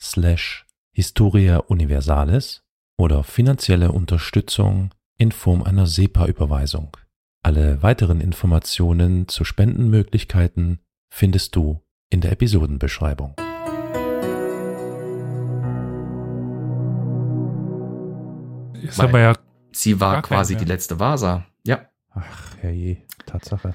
slash Historia Universalis oder finanzielle Unterstützung in Form einer SEPA-Überweisung. Alle weiteren Informationen zu Spendenmöglichkeiten findest du in der Episodenbeschreibung. Ist aber ja sie war quasi die letzte Vasa. Ja. Ach, herrje, Tatsache.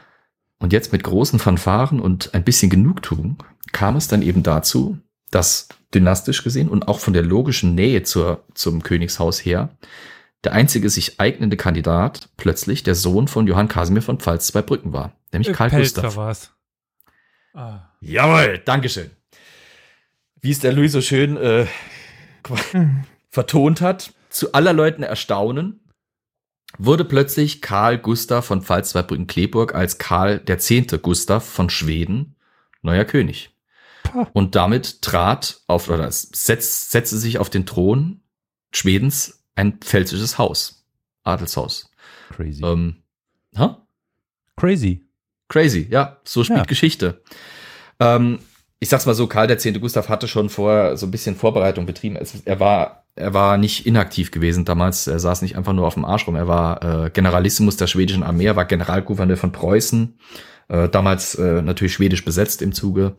Und jetzt mit großen Fanfaren und ein bisschen Genugtuung kam es dann eben dazu, dass dynastisch gesehen und auch von der logischen Nähe zur, zum Königshaus her der einzige sich eignende Kandidat plötzlich der Sohn von Johann Casimir von Pfalz zwei Brücken war, nämlich äh, Karl Pelzer Gustav. War's. Ah. Jawohl, Dankeschön. Wie es der Louis so schön äh, hm. vertont hat, zu aller Leuten Erstaunen, wurde plötzlich Karl Gustav von Pfalz-Zweibrücken-Kleeburg als Karl der Zehnte Gustav von Schweden neuer König. Und damit trat auf, oder setz, setzte sich auf den Thron Schwedens ein pfälzisches Haus. Adelshaus. Crazy. Ähm, huh? Crazy. Crazy, ja. So spielt ja. Geschichte. Ähm, ich sag's mal so, Karl X. Gustav hatte schon vorher so ein bisschen Vorbereitung betrieben. Es, er war, er war nicht inaktiv gewesen damals. Er saß nicht einfach nur auf dem Arsch rum. Er war äh, Generalissimus der schwedischen Armee, er war Generalgouverneur von Preußen. Äh, damals äh, natürlich schwedisch besetzt im Zuge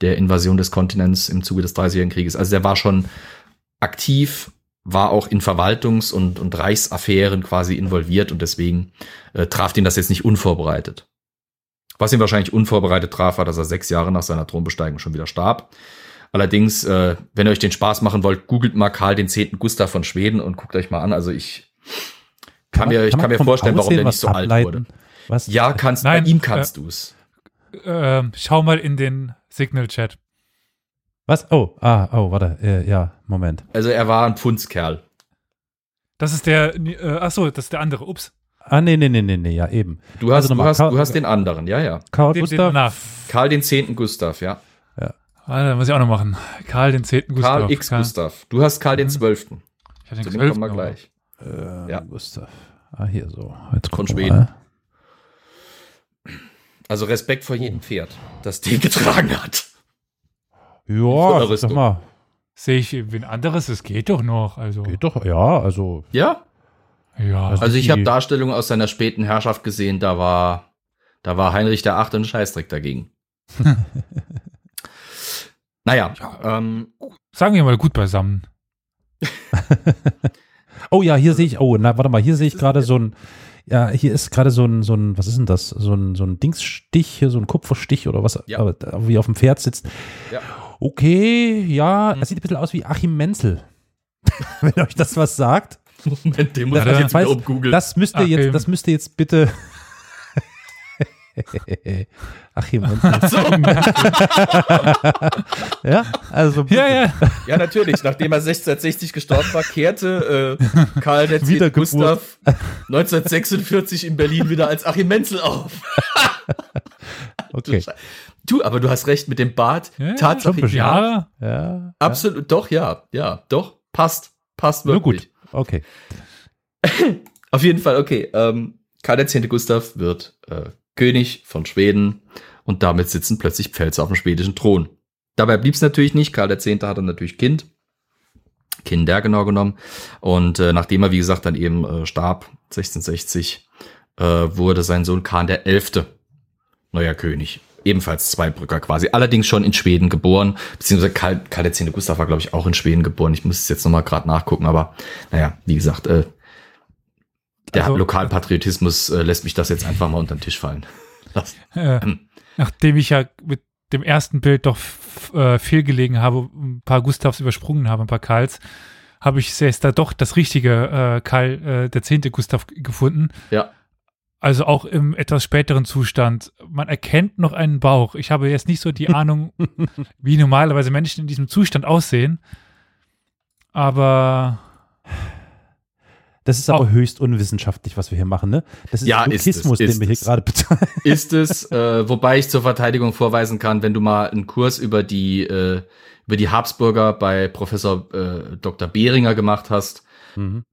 der Invasion des Kontinents im Zuge des Dreißigjährigen Krieges. Also der war schon aktiv, war auch in Verwaltungs- und, und Reichsaffären quasi involviert und deswegen äh, traf ihn das jetzt nicht unvorbereitet. Was ihn wahrscheinlich unvorbereitet traf, war, dass er sechs Jahre nach seiner Thronbesteigung schon wieder starb. Allerdings, äh, wenn ihr euch den Spaß machen wollt, googelt mal Karl den zehnten Gustav von Schweden und guckt euch mal an. Also ich kann, kann mir, ich kann mir vorstellen, warum der nicht so ableiten? alt wurde. Was? Ja, kannst, Nein, bei ihm kannst äh, du's. Äh, schau mal in den Signal-Chat. Was? Oh, ah, oh, warte, äh, ja, Moment. Also er war ein Pfundskerl. Das ist der, äh, ach so, das ist der andere, ups. Ah, nee, nee, nee, nee, nee, ja, eben. Du hast, also du, hast, du hast den anderen, ja, ja. Karl den, Gustav? Den, Karl den zehnten Gustav, ja. Ja. Ah, muss ich auch noch machen. Karl den zehnten Gustav. Karl X Karl. Gustav. Du hast Karl den mhm. zwölften. Ich habe den zwölften. kommen wir gleich. Äh, ja. Gustav. Ah, hier so. Jetzt Von Schweden. Mal. Also Respekt vor jedem Pferd, das den [LAUGHS] getragen hat. Ja, sag mal. Sehe ich wen anderes, es geht doch noch. Also. Geht doch, ja, also. Ja? Ja. Also ich habe Darstellungen aus seiner späten Herrschaft gesehen, da war, da war Heinrich der Achte ein Scheißdreck dagegen. [LAUGHS] naja, ja, ähm, sagen wir mal gut beisammen. [LAUGHS] oh ja, hier sehe ich, oh, na, warte mal, hier sehe ich gerade so ein, ja, hier ist gerade so ein, so ein, was ist denn das? So ein, so ein Dingsstich, hier so ein Kupferstich oder was, ja. aber, wie auf dem Pferd sitzt. Ja. Okay, ja, das sieht ein bisschen aus wie Achim Menzel. [LAUGHS] Wenn euch das was sagt. Moment, den muss ja, ich jetzt weiß. Das müsst ihr jetzt, das müsst ihr jetzt bitte. Achim Menzel. So. [LAUGHS] ja, also. Ja, ja. Ja, natürlich. Nachdem er 1660 gestorben war, kehrte äh, Karl der Wieder Gustav 1946 in Berlin wieder als Achim Menzel auf. [LAUGHS] okay. Du, aber du hast recht mit dem Bart. Ja, Tatsache, ja. ja. Absolut, ja. doch, ja. Ja, doch. Passt. Passt wirklich. Nur gut. Okay. [LAUGHS] Auf jeden Fall, okay. Ähm, Karl X. Gustav wird äh, König von Schweden und damit sitzen plötzlich Pfälzer auf dem schwedischen Thron. Dabei blieb es natürlich nicht. Karl X. hatte natürlich Kind. Kinder genau genommen. Und äh, nachdem er, wie gesagt, dann eben äh, starb, 1660, äh, wurde sein Sohn Karl der Elfte neuer König ebenfalls Zweibrücker quasi. Allerdings schon in Schweden geboren, beziehungsweise Karl, Karl Zehnte Gustav war, glaube ich, auch in Schweden geboren. Ich muss es jetzt nochmal gerade nachgucken, aber naja, wie gesagt, äh, der also, Lokalpatriotismus äh, lässt mich das jetzt einfach mal unter den Tisch fallen. [LAUGHS] Äh, nachdem ich ja mit dem ersten Bild doch äh, fehlgelegen habe, ein paar Gustavs übersprungen habe, ein paar Karls, habe ich jetzt da doch das richtige äh, Karl, äh, der zehnte Gustav gefunden. Ja. Also auch im etwas späteren Zustand. Man erkennt noch einen Bauch. Ich habe jetzt nicht so die [LAUGHS] Ahnung, wie normalerweise Menschen in diesem Zustand aussehen. Aber. Das ist aber oh. höchst unwissenschaftlich, was wir hier machen, ne? Das ist ja, Lukismus, den wir hier gerade betreiben. [LAUGHS] Ist es, [LAUGHS] äh, wobei ich zur Verteidigung vorweisen kann, wenn du mal einen Kurs über die, äh, über die Habsburger bei Professor äh, Dr. Behringer gemacht hast, mhm.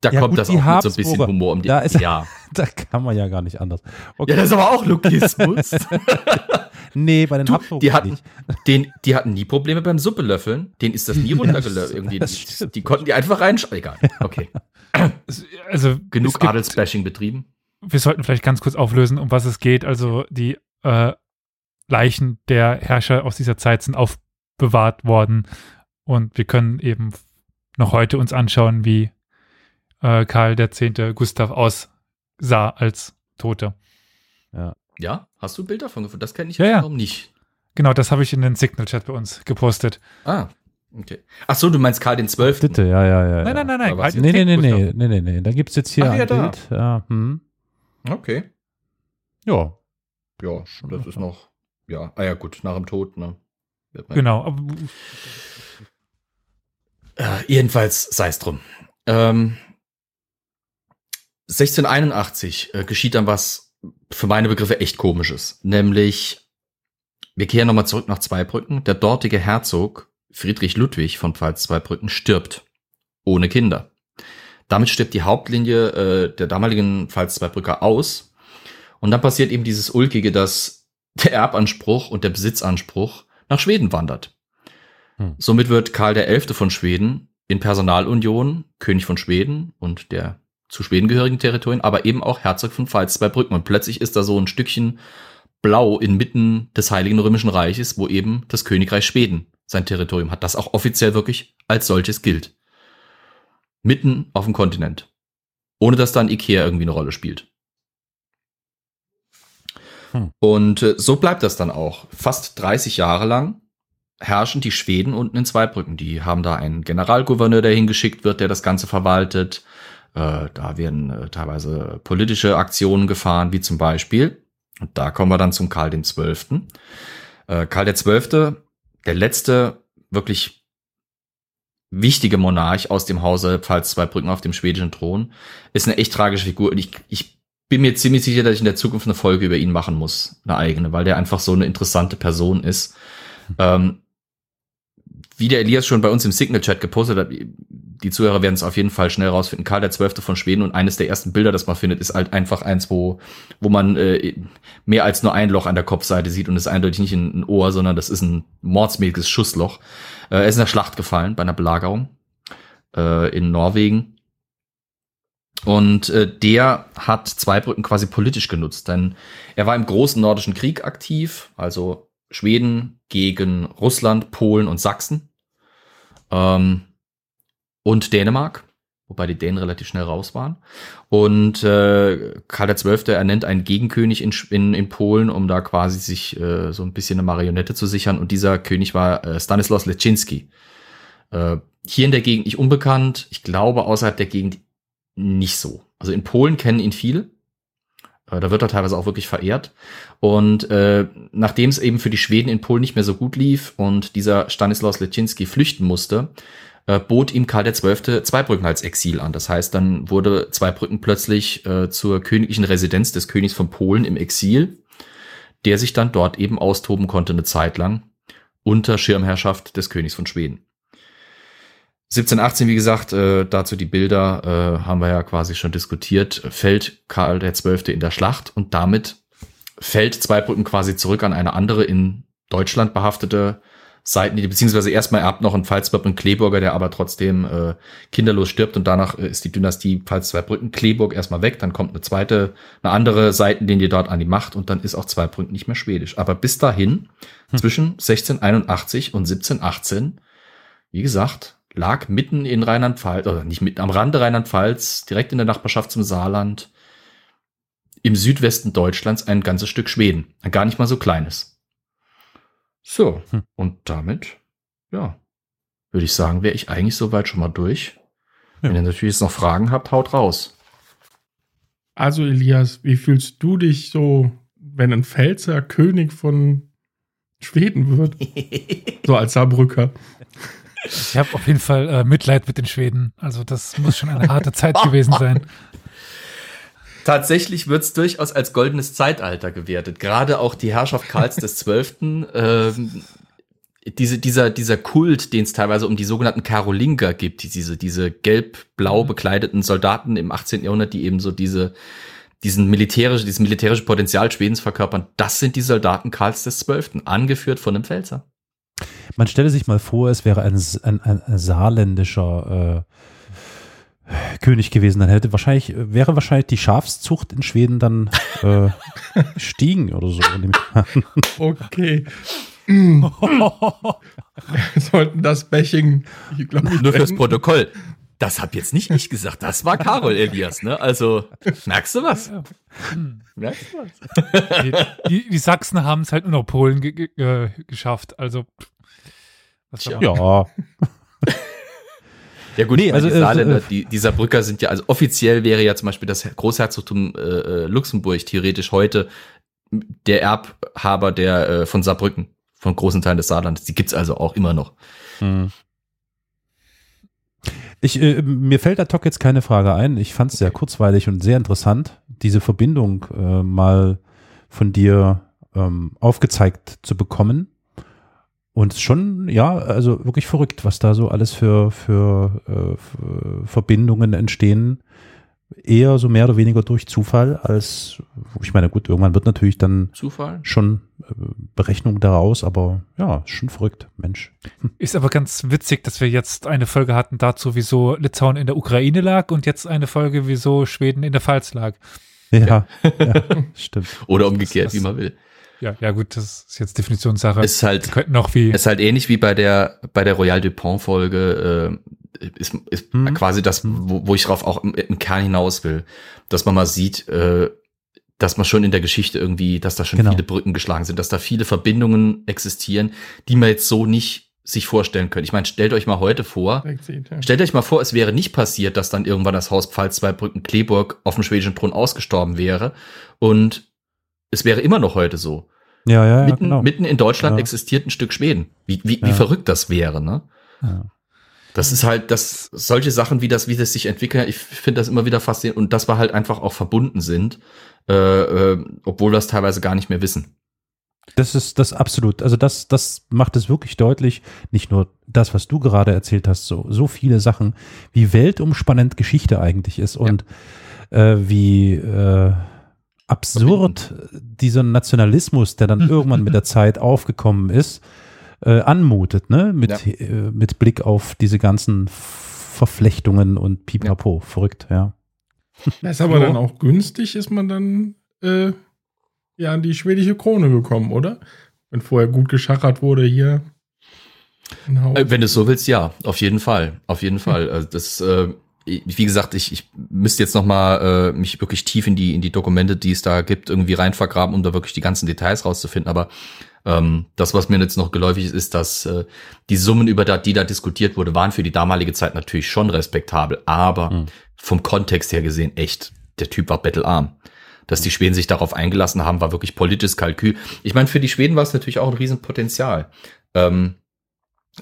Da ja, kommt gut, das auch mit so ein bisschen Humor um die. Da, ist, ja. [LAUGHS] da kann man ja gar nicht anders. Okay. Ja, das ist aber auch Lukismus. nee, bei den du, die hatten, den, die hatten nie Probleme beim Suppelöffeln. Denen ist das nie runtergelöst. irgendwie. Die, die, konnten die einfach reinschreiben. Egal. Okay. Also, genug Adelsbashing betrieben. Wir sollten vielleicht ganz kurz auflösen, um was es geht. Also die äh, Leichen der Herrscher aus dieser Zeit sind aufbewahrt worden und wir können eben noch heute uns anschauen, wie äh, Karl der Zehnte Gustav aussah als Tote. Ja. Ja, hast du ein Bild davon gefunden? Das kenne ich ja, ja. nicht. Genau, das habe ich in den Signal-Chat bei uns gepostet. Ah, okay. Ach so, du meinst Karl den Zwölften? Bitte, ja, ja, ja. Nein, nein, nein, nein. Karl nee, nee, nee, nee, nee, nee, nee. Da gibt es jetzt hier Ach, ein ja, Bild. Ja, hm. Okay. Ja. Ja, das ist noch, ja, ah ja, gut, nach dem Tod, ne? Genau. Äh, jedenfalls sei es drum. Ähm, 1681 äh, geschieht dann was für meine Begriffe echt komisches. Nämlich, wir kehren nochmal zurück nach Zweibrücken. Der dortige Herzog Friedrich Ludwig von Pfalz-Zweibrücken stirbt. Ohne Kinder. Damit stirbt die Hauptlinie äh, der damaligen Pfalz-Zweibrücker aus. Und dann passiert eben dieses Ulkige, dass der Erbanspruch und der Besitzanspruch nach Schweden wandert. Hm. Somit wird Karl der Elfte von Schweden in Personalunion König von Schweden und der zu Schweden gehörigen Territorien, aber eben auch Herzog von Pfalz bei Brücken. Und plötzlich ist da so ein Stückchen Blau inmitten des Heiligen Römischen Reiches, wo eben das Königreich Schweden sein Territorium hat, das auch offiziell wirklich als solches gilt. Mitten auf dem Kontinent. Ohne dass dann Ikea irgendwie eine Rolle spielt. Hm. Und äh, so bleibt das dann auch. Fast 30 Jahre lang herrschen die Schweden unten in Zweibrücken. Die haben da einen Generalgouverneur, der hingeschickt wird, der das Ganze verwaltet. Äh, da werden äh, teilweise politische Aktionen gefahren, wie zum Beispiel, und da kommen wir dann zum Karl. Äh, Karl der Zwölfte, der letzte wirklich wichtige Monarch aus dem Hause Pfalz-Zweibrücken auf dem schwedischen Thron, ist eine echt tragische Figur. Und ich, ich bin mir ziemlich sicher, dass ich in der Zukunft eine Folge über ihn machen muss, eine eigene, weil der einfach so eine interessante Person ist. Ähm, wie der Elias schon bei uns im Signal-Chat gepostet hat, die Zuhörer werden es auf jeden Fall schnell rausfinden. Karl der Zwölfte von Schweden und eines der ersten Bilder, das man findet, ist halt einfach eins, wo, wo man äh, mehr als nur ein Loch an der Kopfseite sieht und ist eindeutig nicht ein, ein Ohr, sondern das ist ein mordsmäßiges Schussloch. Äh, er ist in der Schlacht gefallen, bei einer Belagerung äh, in Norwegen. Und äh, der hat Zweibrücken quasi politisch genutzt, denn er war im großen nordischen Krieg aktiv, also Schweden gegen Russland, Polen und Sachsen. Ähm, und Dänemark, wobei die Dänen relativ schnell raus waren. Und äh, Karl XII. ernennt einen Gegenkönig in, in, in Polen, um da quasi sich äh, so ein bisschen eine Marionette zu sichern. Und dieser König war äh, Stanislaus Leszczynski. Äh, hier in der Gegend nicht unbekannt. Ich glaube, außerhalb der Gegend nicht so. Also in Polen kennen ihn viele. Äh, da wird er teilweise auch wirklich verehrt. Und äh, nachdem es eben für die Schweden in Polen nicht mehr so gut lief und dieser Stanislaus Leszczynski flüchten musste, äh, bot ihm Karl XII. Zweibrücken als Exil an. Das heißt, dann wurde Zweibrücken plötzlich äh, zur königlichen Residenz des Königs von Polen im Exil, der sich dann dort eben austoben konnte eine Zeit lang unter Schirmherrschaft des Königs von Schweden. 1718, wie gesagt, äh, dazu die Bilder äh, haben wir ja quasi schon diskutiert, fällt Karl XII. in der Schlacht und damit fällt Zweibrücken quasi zurück an eine andere in Deutschland behaftete Seiten, beziehungsweise erstmal erbt noch ein Pfalzbrücken Kleburger, der aber trotzdem äh, kinderlos stirbt und danach äh, ist die Dynastie Pfalz Zweibrücken Kleburg erstmal weg, dann kommt eine zweite, eine andere Seitenlinie dort an die Macht und dann ist auch Zweibrücken nicht mehr schwedisch. Aber bis dahin, hm. zwischen 1681 und 1718, wie gesagt, lag mitten in Rheinland-Pfalz, oder nicht mitten am Rande Rheinland-Pfalz, direkt in der Nachbarschaft zum Saarland, im Südwesten Deutschlands ein ganzes Stück Schweden. Ein gar nicht mal so kleines. So, hm. und damit, ja, würde ich sagen, wäre ich eigentlich soweit schon mal durch. Ja. Wenn ihr natürlich jetzt noch Fragen habt, haut raus. Also, Elias, wie fühlst du dich so, wenn ein Pfälzer König von Schweden wird? [LAUGHS] so als Saarbrücker. Ich habe auf jeden Fall äh, Mitleid mit den Schweden. Also das muss schon eine harte Zeit [LAUGHS] gewesen sein. Tatsächlich wird es durchaus als goldenes Zeitalter gewertet. Gerade auch die Herrschaft Karls des [LAUGHS] Zwölften, ähm, diese, dieser, dieser Kult, den es teilweise um die sogenannten Karolinger gibt, diese, diese gelb-blau mhm. bekleideten Soldaten im 18. Jahrhundert, die eben so diese, diesen militärische, dieses militärische Potenzial Schwedens verkörpern, das sind die Soldaten Karls des Zwölften, angeführt von einem Pfälzer. Man stelle sich mal vor, es wäre ein, ein, ein saarländischer äh, König gewesen, dann hätte wahrscheinlich, wäre wahrscheinlich die Schafszucht in Schweden dann äh, [LAUGHS] gestiegen oder so. okay. [LAUGHS] Wir sollten das Bashing, ich glaube Nur fürs Protokoll. Das habe jetzt nicht ich gesagt, das war Carol Elias, ne? Also, merkst du was? Merkst du was? Die, die, die Sachsen haben es halt nur noch Polen ge ge geschafft, also ja. ja. [LAUGHS] Ja gut, nee, also die Saarländer, äh, die, die Saarbrücker sind ja, also offiziell wäre ja zum Beispiel das Großherzogtum äh, äh, Luxemburg theoretisch heute der Erbhaber der äh, von Saarbrücken, von großen Teilen des Saarlandes. Die gibt's also auch immer noch. Hm. Ich, äh, mir fällt ad hoc jetzt keine Frage ein. Ich fand es sehr kurzweilig und sehr interessant, diese Verbindung äh, mal von dir ähm, aufgezeigt zu bekommen. Und schon, ja, also wirklich verrückt, was da so alles für, für, äh, für Verbindungen entstehen. Eher so mehr oder weniger durch Zufall als, ich meine, gut, irgendwann wird natürlich dann Zufall? schon äh, Berechnung daraus, aber ja, schon verrückt, Mensch. [LAUGHS] Ist aber ganz witzig, dass wir jetzt eine Folge hatten dazu, wieso Litauen in der Ukraine lag und jetzt eine Folge, wieso Schweden in der Pfalz lag. Ja, ja stimmt. [LAUGHS] Oder umgekehrt, das, wie man will. Ja, ja gut, das ist jetzt Definitionssache. Ist halt könnten noch wie ist halt ähnlich wie bei der bei der Royal Dupont Folge äh, ist, ist hm. quasi das, wo, wo ich drauf auch im, im, Kern hinaus will, dass man mal sieht, äh, dass man schon in der Geschichte irgendwie, dass da schon genau. viele Brücken geschlagen sind, dass da viele Verbindungen existieren, die man jetzt so nicht sich vorstellen können. Ich meine, stellt euch mal heute vor, stellt euch mal vor, es wäre nicht passiert, dass dann irgendwann das Haus Pfalz Zweibrücken Kleburg auf dem schwedischen Thron ausgestorben wäre und es wäre immer noch heute so. Ja, ja, ja mitten, genau. mitten in Deutschland ja. existiert ein Stück Schweden. Wie, wie, ja. wie verrückt das wäre, ne? Ja. Das ist halt, dass solche Sachen, wie das, wie das sich entwickelt, ich finde das immer wieder faszinierend und dass wir halt einfach auch verbunden sind, äh, äh, obwohl wir es teilweise gar nicht mehr wissen. Das ist das absolut. Also das, das macht es wirklich deutlich. Nicht nur das, was du gerade erzählt hast, so, so viele Sachen, wie weltumspannend Geschichte eigentlich ist und äh, wie äh, absurd dieser Nationalismus, der dann [LAUGHS] irgendwann mit der Zeit aufgekommen ist, äh, anmutet, ne? Mit, Ja. äh, mit Blick auf diese ganzen Verflechtungen und Pipapo. Verrückt, ja. [LAUGHS] Das ist aber dann auch günstig, ist man dann äh, ja an die schwedische Krone gekommen, oder? Wenn vorher gut geschachert wurde hier. Äh, Wenn du es so willst, ja, auf jeden Fall, auf jeden Fall. Also das, äh, wie gesagt, ich, ich müsste jetzt noch mal äh, mich wirklich tief in die in die Dokumente, die es da gibt, irgendwie rein vergraben, um da wirklich die ganzen Details rauszufinden. Aber ähm, das, was mir jetzt noch geläufig ist, ist, dass äh, die Summen, über da, die da diskutiert wurde, waren für die damalige Zeit natürlich schon respektabel, aber Hm. vom Kontext her gesehen echt, der Typ war bettelarm. Dass die Schweden sich darauf eingelassen haben, war wirklich politisches Kalkül. Ich meine, für die Schweden war es natürlich auch ein Riesenpotenzial. Ähm,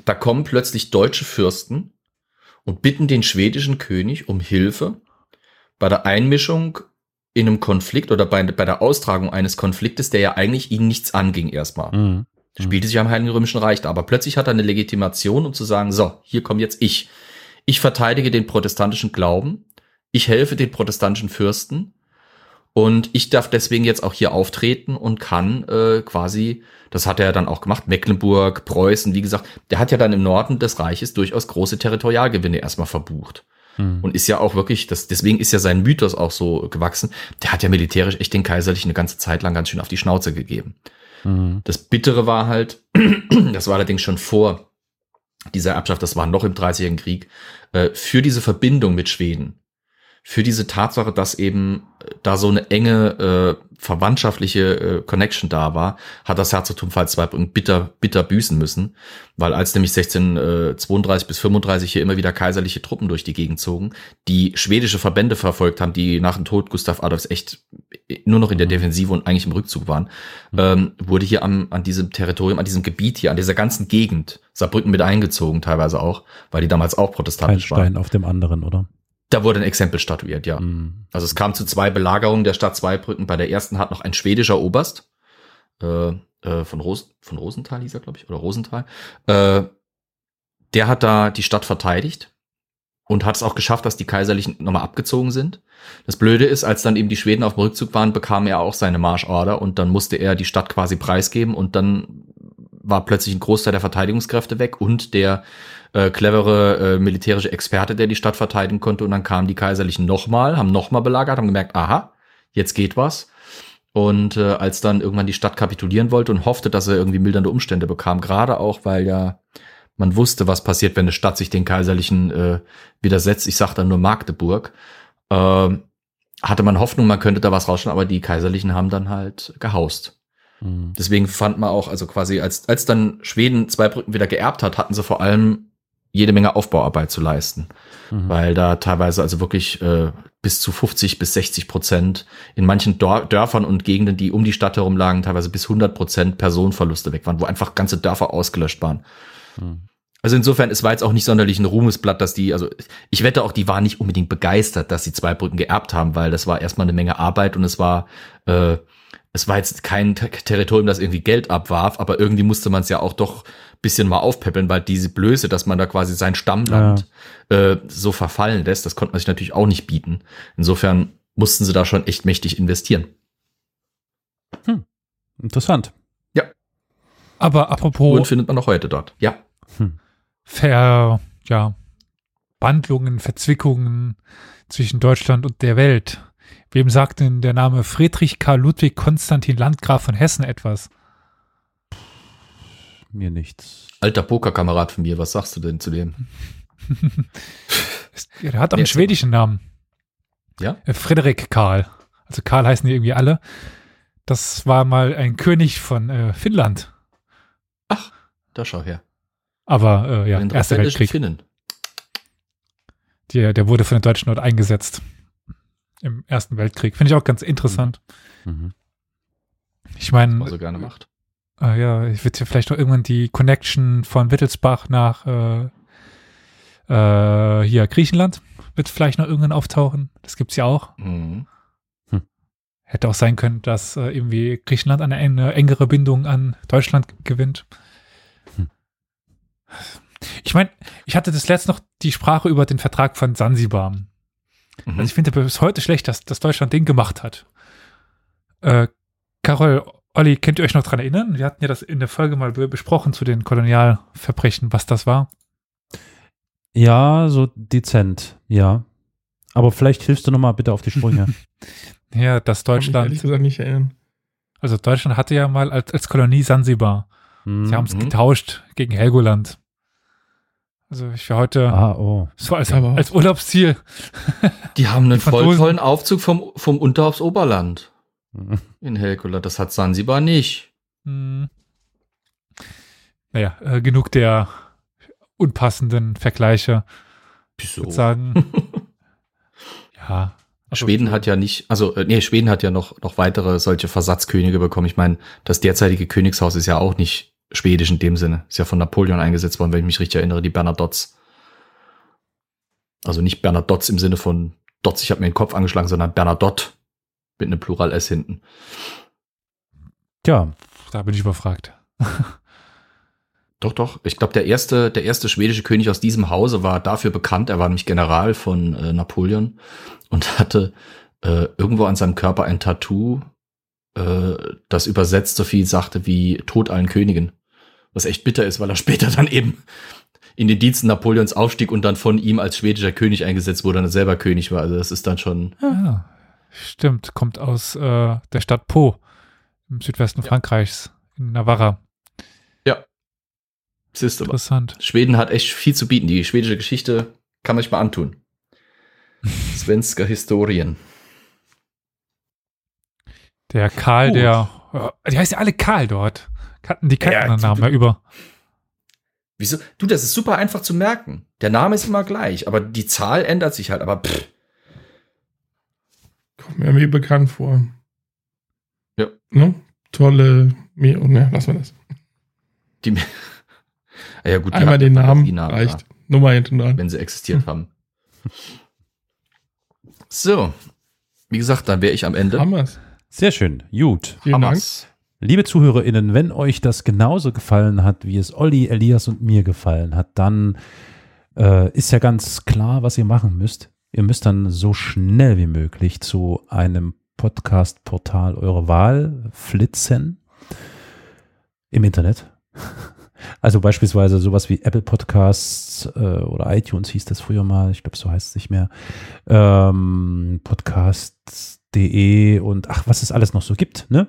da kommen plötzlich deutsche Fürsten und bitten den schwedischen König um Hilfe bei der Einmischung in einem Konflikt oder bei, bei der Austragung eines Konfliktes, der ja eigentlich ihnen nichts anging erstmal. Mhm. Spielte sich am Heiligen Römischen Reich, da. aber plötzlich hat er eine Legitimation, um zu sagen, so, hier komme jetzt ich. Ich verteidige den protestantischen Glauben, ich helfe den protestantischen Fürsten und ich darf deswegen jetzt auch hier auftreten und kann äh, quasi, das hat er ja dann auch gemacht, Mecklenburg, Preußen, wie gesagt, der hat ja dann im Norden des Reiches durchaus große Territorialgewinne erstmal verbucht. Mhm. Und ist ja auch wirklich, das, deswegen ist ja sein Mythos auch so gewachsen. Der hat ja militärisch echt den Kaiserlichen eine ganze Zeit lang ganz schön auf die Schnauze gegeben. Mhm. Das Bittere war halt, [CLEARS THROAT] das war allerdings schon vor dieser Erbschaft, das war noch im Dreißigjährigen Krieg, äh, für diese Verbindung mit Schweden, für diese Tatsache, dass eben äh, da so eine enge äh, verwandtschaftliche äh, Connection da war, hat das Herzogtum Pfalz-Zweibrücken bitter, bitter büßen müssen, weil als nämlich 1632 bis 35 hier immer wieder kaiserliche Truppen durch die Gegend zogen, die schwedische Verbände verfolgt haben, die nach dem Tod Gustav Adolfs echt nur noch in der Defensive und eigentlich im Rückzug waren, ähm, wurde hier am, an diesem Territorium, an diesem Gebiet hier, an dieser ganzen Gegend, Saarbrücken mit eingezogen teilweise auch, weil die damals auch Kein protestantisch waren. Stein auf dem anderen, oder? Da wurde ein Exempel statuiert, ja. Mhm. Also es kam zu zwei Belagerungen der Stadt Zweibrücken. Bei der ersten hat noch ein schwedischer Oberst äh, äh, von, Ros von Rosenthal hieß er, glaube ich, oder Rosenthal. Äh, der hat da die Stadt verteidigt und hat es auch geschafft, dass die Kaiserlichen nochmal abgezogen sind. Das Blöde ist, als dann eben die Schweden auf dem Rückzug waren, bekam er auch seine Marschorder und dann musste er die Stadt quasi preisgeben und dann war plötzlich ein Großteil der Verteidigungskräfte weg und der äh, clevere äh, militärische Experte, der die Stadt verteidigen konnte. Und dann kamen die Kaiserlichen nochmal, haben nochmal belagert, haben gemerkt, aha, jetzt geht was. Und äh, als dann irgendwann die Stadt kapitulieren wollte und hoffte, dass er irgendwie mildernde Umstände bekam, gerade auch, weil ja man wusste, was passiert, wenn eine Stadt sich den Kaiserlichen äh, widersetzt. Ich sage dann nur Magdeburg. Äh, hatte man Hoffnung, man könnte da was rausschauen, aber die Kaiserlichen haben dann halt gehaust. Mhm. Deswegen fand man auch, also quasi, als, als dann Schweden Zweibrücken wieder geerbt hat, hatten sie vor allem jede Menge Aufbauarbeit zu leisten, Mhm. weil da teilweise also wirklich äh, bis zu 50 bis 60 Prozent in manchen Dor Dörfern und Gegenden, die um die Stadt herum lagen, teilweise bis 100 Prozent Personenverluste weg waren, wo einfach ganze Dörfer ausgelöscht waren. Mhm. Also insofern, es war jetzt auch nicht sonderlich ein Ruhmesblatt, dass die, also ich wette auch, die waren nicht unbedingt begeistert, dass sie Zweibrücken geerbt haben, weil das war erstmal eine Menge Arbeit und es war, äh, es war jetzt kein Ter- Territorium, das irgendwie Geld abwarf, aber irgendwie musste man es ja auch doch bisschen mal aufpäppeln, weil diese Blöße, dass man da quasi sein Stammland äh, so verfallen lässt, das konnte man sich natürlich auch nicht bieten. Insofern mussten sie da schon echt mächtig investieren. Interessant. Aber Und apropos findet man noch heute dort. Ja. Ver, ja, Bandlungen, Verzwickungen zwischen Deutschland und der Welt. Wem sagt denn der Name Friedrich Karl Ludwig Konstantin Landgraf von Hessen etwas? Mir nichts. Alter Pokerkamerad von mir, was sagst du denn zu dem? Der [LAUGHS] hat auch einen schwedischen Namen. Ja? Äh, Frederik Karl. Also Karl heißen die irgendwie alle. Das war mal ein König von äh, Finnland. Da schau her. Aber äh, ja, Den Erster Weltkrieg. Finnen. Der, der wurde von den Deutschen dort eingesetzt. Im Ersten Weltkrieg. Finde ich auch ganz interessant. Mhm. Ich meine, er gerne macht. Äh, ja, ich würde ja vielleicht noch irgendwann die Connection von Wittelsbach nach äh, äh, hier Griechenland wird vielleicht noch irgendwann auftauchen. Das gibt's ja auch. Mhm. hätte auch sein können, dass äh, irgendwie Griechenland eine, eine engere Bindung an Deutschland gewinnt. Hm. Ich meine, ich hatte das letzte noch die Sprache über den Vertrag von Sansibar. Mhm. Also ich finde bis heute schlecht, dass, dass Deutschland den gemacht hat. Äh, Carol, Olli, könnt ihr euch noch dran erinnern? Wir hatten ja das in der Folge mal besprochen zu den Kolonialverbrechen, was das war. Ja, so dezent, ja. Aber vielleicht hilfst du nochmal bitte auf die Sprünge. [LAUGHS] ja, dass Deutschland. Ich ehrlich nicht erinnern. Also Deutschland hatte ja mal als, als Kolonie Sansibar. Mhm. Sie haben es getauscht gegen Helgoland. Also ich war heute ah, oh. so als, als Urlaubsziel. Die haben einen voll tollen Aufzug vom, vom Unter aufs Oberland. Mhm. In Helgoland. Das hat Sansibar nicht. Hm. Naja, äh, genug der unpassenden Vergleiche. Wieso? Ich würde sagen. [LAUGHS] ja. Also Schweden hat ja nicht, also äh, nee, Schweden hat ja noch noch weitere solche Versatzkönige bekommen. Ich meine, das derzeitige Königshaus ist ja auch nicht schwedisch in dem Sinne. Ist ja von Napoleon eingesetzt worden, wenn ich mich richtig erinnere, die Bernadottes. Also nicht Bernadottes im Sinne von Dots, ich habe mir den Kopf angeschlagen, sondern Bernadotte mit einem Plural S hinten. Tja, da bin ich überfragt. [LAUGHS] Doch, doch. Ich glaube, der erste, der erste schwedische König aus diesem Hause war dafür bekannt. Er war nämlich General von äh, Napoleon und [LAUGHS] hatte äh, irgendwo an seinem Körper ein Tattoo, äh, das übersetzt so viel sagte wie Tod allen Königen. Was echt bitter ist, weil er [LAUGHS] später dann eben in den Diensten Napoleons aufstieg und dann von ihm als schwedischer König eingesetzt wurde und er selber König war. Also das ist dann schon. Ja, stimmt. Kommt aus äh, der Stadt Po im Südwesten ja. Frankreichs, in Navarra. Siehst du Interessant. Schweden hat echt viel zu bieten. Die schwedische Geschichte kann man sich mal antun. [LAUGHS] Svenska Historien. Der Karl, Gut. der, die heißen ja alle Karl dort. Die kannten ja, den Namen ja über. Wieso? Du, das ist super einfach zu merken. Der Name ist immer gleich, aber die Zahl ändert sich halt, aber pff. Kommt mir irgendwie bekannt vor. Ja. Ne? Tolle, ne, lassen wir das. Die, [LAUGHS] ja, gut, Einmal den Namen, Namen reicht. Ja, Nummer hinten dran. Wenn sie existiert hm. haben. [LAUGHS] So. Wie gesagt, dann wäre ich am Ende. Haben wir's. Sehr schön. Gut. Vielen Dank. Liebe ZuhörerInnen, wenn euch das genauso gefallen hat, wie es Olli, Elias und mir gefallen hat, dann äh, ist ja ganz klar, was ihr machen müsst. Ihr müsst dann so schnell wie möglich zu einem Podcast-Portal eurer Wahl flitzen. Im Internet. [LAUGHS] Also beispielsweise sowas wie Apple Podcasts äh, oder iTunes hieß das früher mal, ich glaube, so heißt es nicht mehr. Ähm, Podcasts.de und ach, was es alles noch so gibt, ne?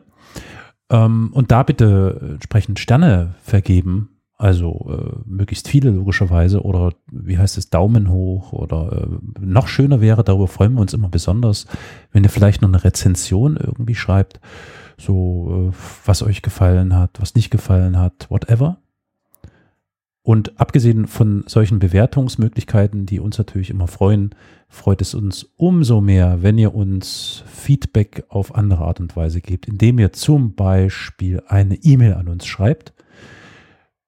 Ähm, und da bitte entsprechend Sterne vergeben. Also äh, möglichst viele logischerweise oder wie heißt es, Daumen hoch oder äh, noch schöner wäre, darüber freuen wir uns immer besonders, wenn ihr vielleicht noch eine Rezension irgendwie schreibt, so äh, was euch gefallen hat, was nicht gefallen hat, whatever. Und abgesehen von solchen Bewertungsmöglichkeiten, die uns natürlich immer freuen, freut es uns umso mehr, wenn ihr uns Feedback auf andere Art und Weise gebt, indem ihr zum Beispiel eine E-Mail an uns schreibt.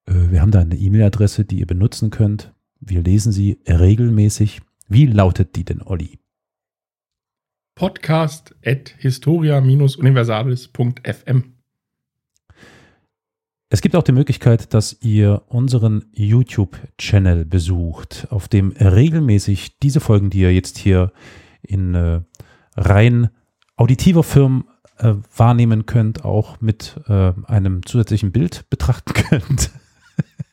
Äh, wir haben da eine E-Mail-Adresse, die ihr benutzen könnt. Wir lesen sie regelmäßig. Wie lautet die denn, Olli? Podcast at historia-universalis.fm es gibt auch die Möglichkeit, dass ihr unseren YouTube-Channel besucht, auf dem regelmäßig diese Folgen, die ihr jetzt hier in äh, rein auditiver Form äh, wahrnehmen könnt, auch mit äh, einem zusätzlichen Bild betrachten [LAUGHS] könnt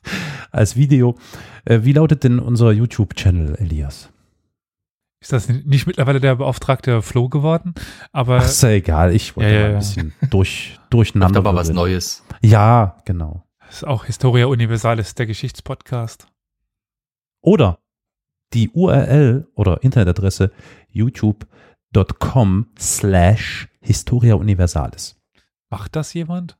[LAUGHS] als Video. Äh, wie lautet denn unser YouTube-Channel, Elias? Ist das nicht mittlerweile der beauftragte Flo geworden? Aber Ach, ist ja egal. Ich wollte ja, ja, ein bisschen durch, [LAUGHS] durcheinander. aber was Neues. Ja, genau. Das ist auch Historia Universalis, der Geschichtspodcast. Oder die URL oder Internetadresse youtube.com slash Historia Universalis. Macht das jemand?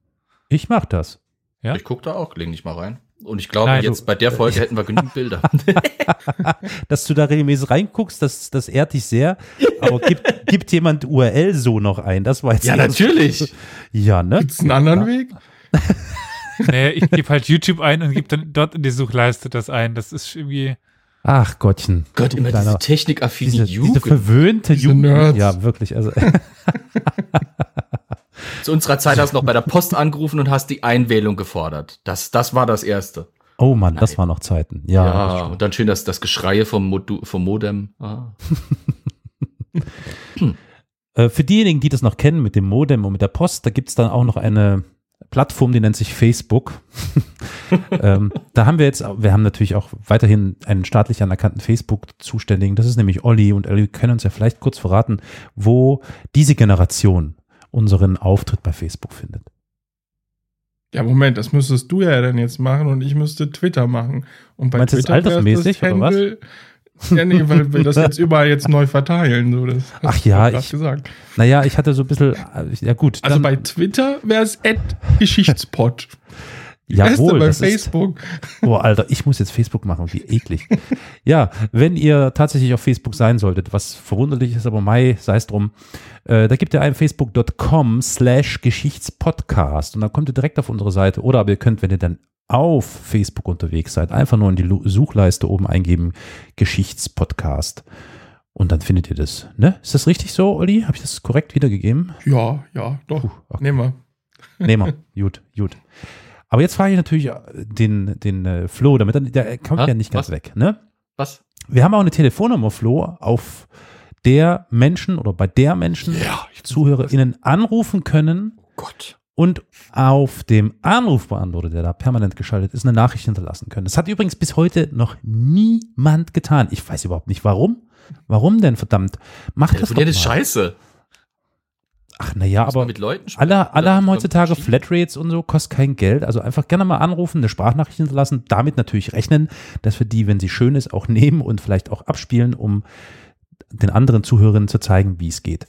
Ich mach das. Ja? Ich gucke da auch gelegentlich mal rein. Und ich glaube, Nein, jetzt du, bei der Folge [LAUGHS] hätten wir genügend Bilder. [LAUGHS] Dass du da regelmäßig reinguckst, das, das ehrt dich sehr. Aber gibt, gibt jemand URL so noch ein? Das war jetzt Ja, natürlich. Ja, ne? Gibt's einen anderen Weg? [LAUGHS] nee, ich gebe halt YouTube ein und gebe dann dort in die Suchleiste das ein. Das ist irgendwie. Ach Gottchen. Gott, immer diese technikaffine diese, Jugend. Diese verwöhnte diese Jugend. Nerds. Ja, wirklich. Also. Zu unserer Zeit hast du noch bei der Post angerufen und hast die Einwählung gefordert. Das, das war das Erste. Oh Mann, das waren noch Zeiten. Ja, Ja, und dann schön das, das Geschreie vom, Modu vom Modem. Ah. Äh, für diejenigen, die das noch kennen mit dem Modem und mit der Post, da gibt's dann auch noch eine Plattform, die nennt sich Facebook. [LAUGHS] ähm, da haben wir jetzt, wir haben natürlich auch weiterhin einen staatlich anerkannten Facebook-Zuständigen. Das ist nämlich Olli und Olli können uns ja vielleicht kurz verraten, wo diese Generation unseren Auftritt bei Facebook findet. Ja, Moment, das müsstest du ja dann jetzt machen und ich müsste Twitter machen. Und bei Meinst du das Twitter wär's altersmäßig, oder was? Handle- Ja, nee, weil wir das jetzt überall jetzt neu verteilen. So, das [LAUGHS] Ach ja, ich- gesagt. Naja, ich hatte so ein bisschen, äh, ja gut. Also bei Twitter wäre es Geschichtspot. Jawohl, bei das ist, Facebook. Oh, Alter, ich muss jetzt Facebook machen, wie eklig. ja, wenn ihr tatsächlich auf Facebook sein solltet, was verwunderlich ist, aber Mai, sei es drum, äh, da gibt ihr ein facebook.com slash Geschichtspodcast und dann kommt ihr direkt auf unsere Seite oder aber ihr könnt, wenn ihr dann auf Facebook unterwegs seid, einfach nur in die Suchleiste oben eingeben, Geschichtspodcast. Und dann findet ihr das. Ne? Ist das richtig so, Olli? Habe ich das korrekt wiedergegeben? Ja, ja, doch. Puh, okay. Nehmen wir. Nehmen wir. gut, gut. Aber jetzt frage ich natürlich äh, den, den äh, Flo, damit er, der kommt Ha? ja nicht ganz Was? weg. Ne? Was? Wir haben auch eine Telefonnummer, Flo, auf der Menschen oder bei der Menschen, Ja, ZuhörerInnen anrufen können Oh Gott. und auf dem Anrufbeantworter, der da permanent geschaltet ist, eine Nachricht hinterlassen können. Das hat übrigens bis heute noch niemand getan. Ich weiß überhaupt nicht warum. Warum denn, verdammt? Macht das doch mal. scheiße. Ach, naja, aber mit Leuten sprechen. alle, alle haben heutzutage. Flatrates und so, kostet kein Geld. Also einfach gerne mal anrufen, eine Sprachnachricht hinterlassen, damit natürlich rechnen, dass wir die, wenn sie schön ist, auch nehmen und vielleicht auch abspielen, um den anderen Zuhörerinnen zu zeigen, wie es geht.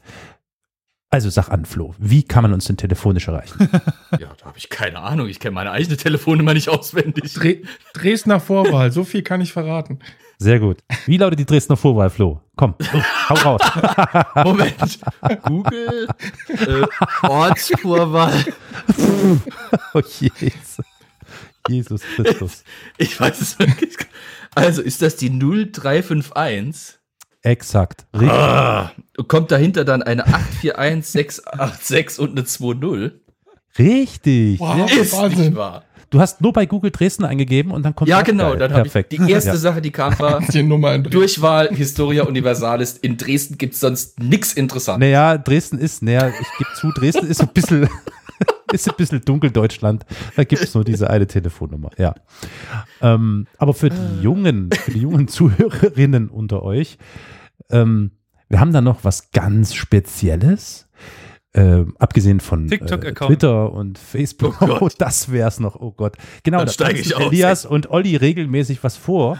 Also sag an, Flo, wie kann man uns denn telefonisch erreichen? [LAUGHS] Ja, da habe ich keine Ahnung. Ich kenne meine eigene Telefonnummer nicht auswendig. Dre Dresdner Vorwahl, so viel kann ich verraten. Sehr gut. Wie lautet die Dresdner Vorwahl, Flo? Komm, hau raus. [LAUGHS] Moment. Google, äh, Ortsvorwahl. [LAUGHS] Oh, Jesus. Jesus Christus. Ich weiß es wirklich. Also ist das die 0351? Exakt. Richtig. Ah, kommt dahinter dann eine 841686 und eine 20? Richtig. Wow. Ist Wahnsinn. nicht wahr. Du hast nur bei Google Dresden eingegeben und dann kommt Ja, genau. Dann habe ich die erste Ja. Sache, die kam, [LAUGHS] war Die. Durchwahl Historia Universalis. In Dresden gibt's sonst nix Interessantes. Naja, Dresden ist, naja, ich gebe zu, Dresden ist ein bisschen, [LAUGHS] ist ein bisschen Dunkeldeutschland. Da gibt es nur diese eine Telefonnummer, ja. Ähm, aber für die jungen, für die jungen Zuhörerinnen unter euch, ähm, wir haben da noch was ganz Spezielles. Ähm, abgesehen von äh. Twitter und Facebook. Oh. Oh, [LAUGHS] das wär's noch. Oh Gott. Genau, Dann da steige ich aus, Elias und Olli regelmäßig was vor.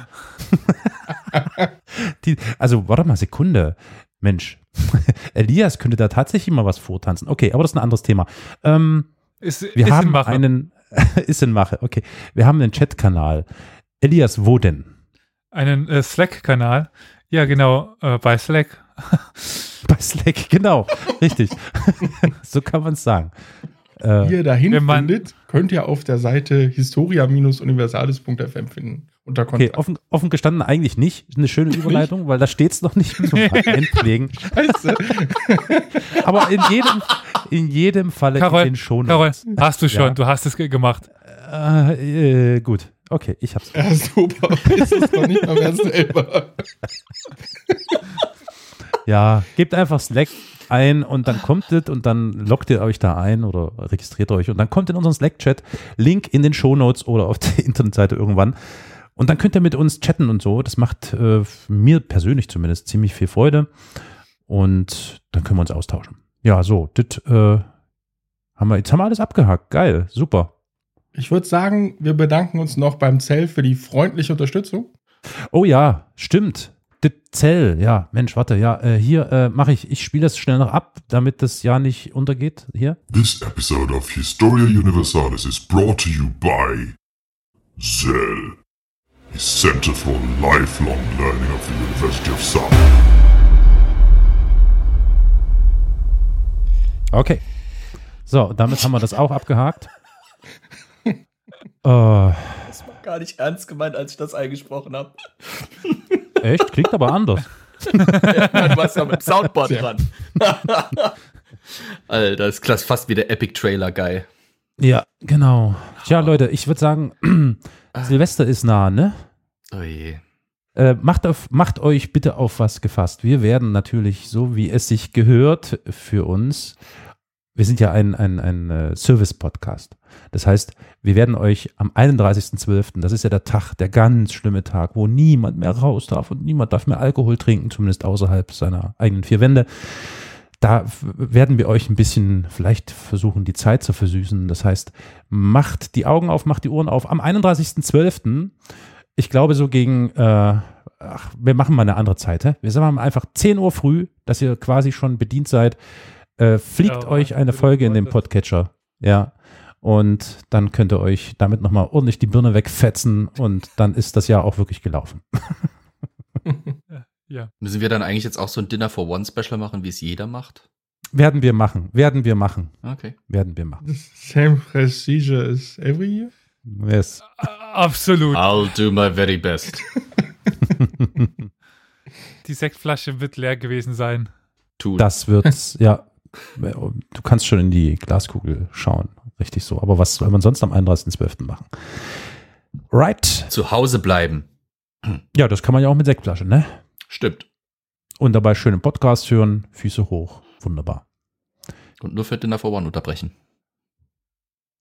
[LAUGHS] Die, also, warte mal, Sekunde. Mensch. [LAUGHS] Elias könnte da tatsächlich mal was vortanzen. Okay, aber das ist ein anderes Thema. Ähm, Ist, wir ist haben in Mache. einen, ist in Mache, okay. Wir haben einen Chatkanal. Elias, wo denn? einen äh, Slack-Kanal. Ja, genau, äh, bei Slack. [LAUGHS] Bei Slack, genau. Richtig. [LAUGHS] so kann man es sagen. Äh, Wie ihr dahin Wenn man- findet, könnt ihr auf der Seite historia-universalis.fm finden. Unter okay, offen, offen gestanden eigentlich nicht. Eine schöne Überleitung, weil da steht es noch nicht zum Einpflegen. Scheiße. [LAUGHS] Aber in jedem, in jedem Falle Carol, in den Shownotes. Carol, hast du schon, Ja. du hast es ge- gemacht. Äh, äh, gut, okay, ich hab's. Ja, super. Ist es noch nicht mal mehr selber. Ja, gebt einfach Slack ein und dann kommt es und dann loggt ihr euch da ein oder registriert euch und dann kommt in unseren Slack-Chat, Link in den Shownotes oder auf der [LAUGHS] Internetseite irgendwann. Und dann könnt ihr mit uns chatten und so. Das macht äh, mir persönlich zumindest ziemlich viel Freude. Und dann können wir uns austauschen. Ja, so, das äh, haben wir, jetzt haben wir alles abgehakt. Geil, super. Ich würde sagen, wir bedanken uns noch beim Zell für die freundliche Unterstützung. Oh ja, stimmt. Das Zell, ja, Mensch, warte, ja, äh, hier äh, mache ich, ich spiele das schnell noch ab, damit das ja nicht untergeht. Hier. This episode of Historia Universalis is brought to you by Zell, a center for lifelong learning of the University of South. Okay. So, damit haben wir das auch abgehakt. [LAUGHS] äh, Das war gar nicht ernst gemeint, als ich das eingesprochen habe. [LAUGHS] echt? Klingt aber anders. du warst ja mit dem Soundboard dran. [LAUGHS] Alter, das ist fast wie der Epic-Trailer-Guy. Ja, genau. Tja, Leute, ich würde sagen, [CLEARS THROAT] Silvester ist nah, ne? Oh je. Äh, macht, auf, macht euch bitte auf was gefasst. Wir werden natürlich, so wie es sich gehört für uns, wir sind ja ein, ein, ein äh, Service-Podcast. Das heißt, wir werden euch am 31.12., das ist ja der Tag, der ganz schlimme Tag, wo niemand mehr raus darf und niemand darf mehr Alkohol trinken, zumindest außerhalb seiner eigenen vier Wände. Da werden wir euch ein bisschen vielleicht versuchen, die Zeit zu versüßen. Das heißt, macht die Augen auf, macht die Ohren auf. Am 31.12., ich glaube so gegen, äh, ach, wir machen mal eine andere Zeit. Hä? Wir sagen einfach 10 Uhr früh, dass ihr quasi schon bedient seid. Äh, fliegt ja, euch eine Folge in den Podcatcher. Ja. Und dann könnt ihr euch damit nochmal ordentlich die Birne wegfetzen und dann ist das Jahr auch wirklich gelaufen. [LAUGHS] ja. Müssen wir dann eigentlich jetzt auch so ein Dinner for One Special machen, wie es jeder macht? Werden wir machen. Werden wir machen. Okay. Werden wir machen. Same procedure as every year? Yes. Absolut. I'll do my very best. [LAUGHS] Die Sektflasche wird leer gewesen sein. Tun. Das wird's, ja. Du kannst schon in die Glaskugel schauen. Richtig so. Aber was soll man sonst am 31.12. machen? Right. Zu Hause bleiben. Ja, das kann man ja auch mit Sektflaschen, ne? Stimmt. Und dabei schön im Podcast hören, Füße hoch. Wunderbar. Und nur für Dinner for One unterbrechen.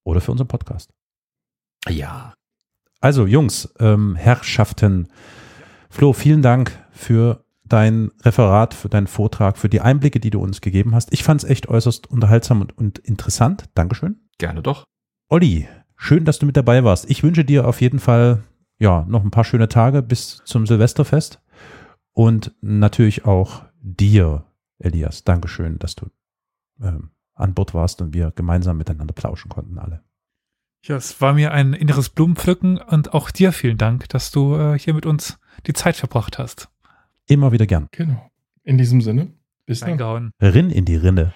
Oder für unseren Podcast. Ja. Also, Jungs, ähm, Herrschaften, Flo, vielen Dank für dein Referat, für deinen Vortrag, für die Einblicke, die du uns gegeben hast. Ich fand es echt äußerst unterhaltsam und, und interessant. Dankeschön. Gerne doch. Olli, schön, dass du mit dabei warst. Ich wünsche dir auf jeden Fall ja noch ein paar schöne Tage bis zum Silvesterfest und natürlich auch dir, Elias. Dankeschön, dass du ähm, an Bord warst und wir gemeinsam miteinander plauschen konnten alle. Ja, es war mir ein inneres Blumenpflücken und auch dir vielen Dank, dass du äh, hier mit uns die Zeit verbracht hast. Immer wieder gern. Genau. In diesem Sinne, bis dann. Rinn in die Rinde.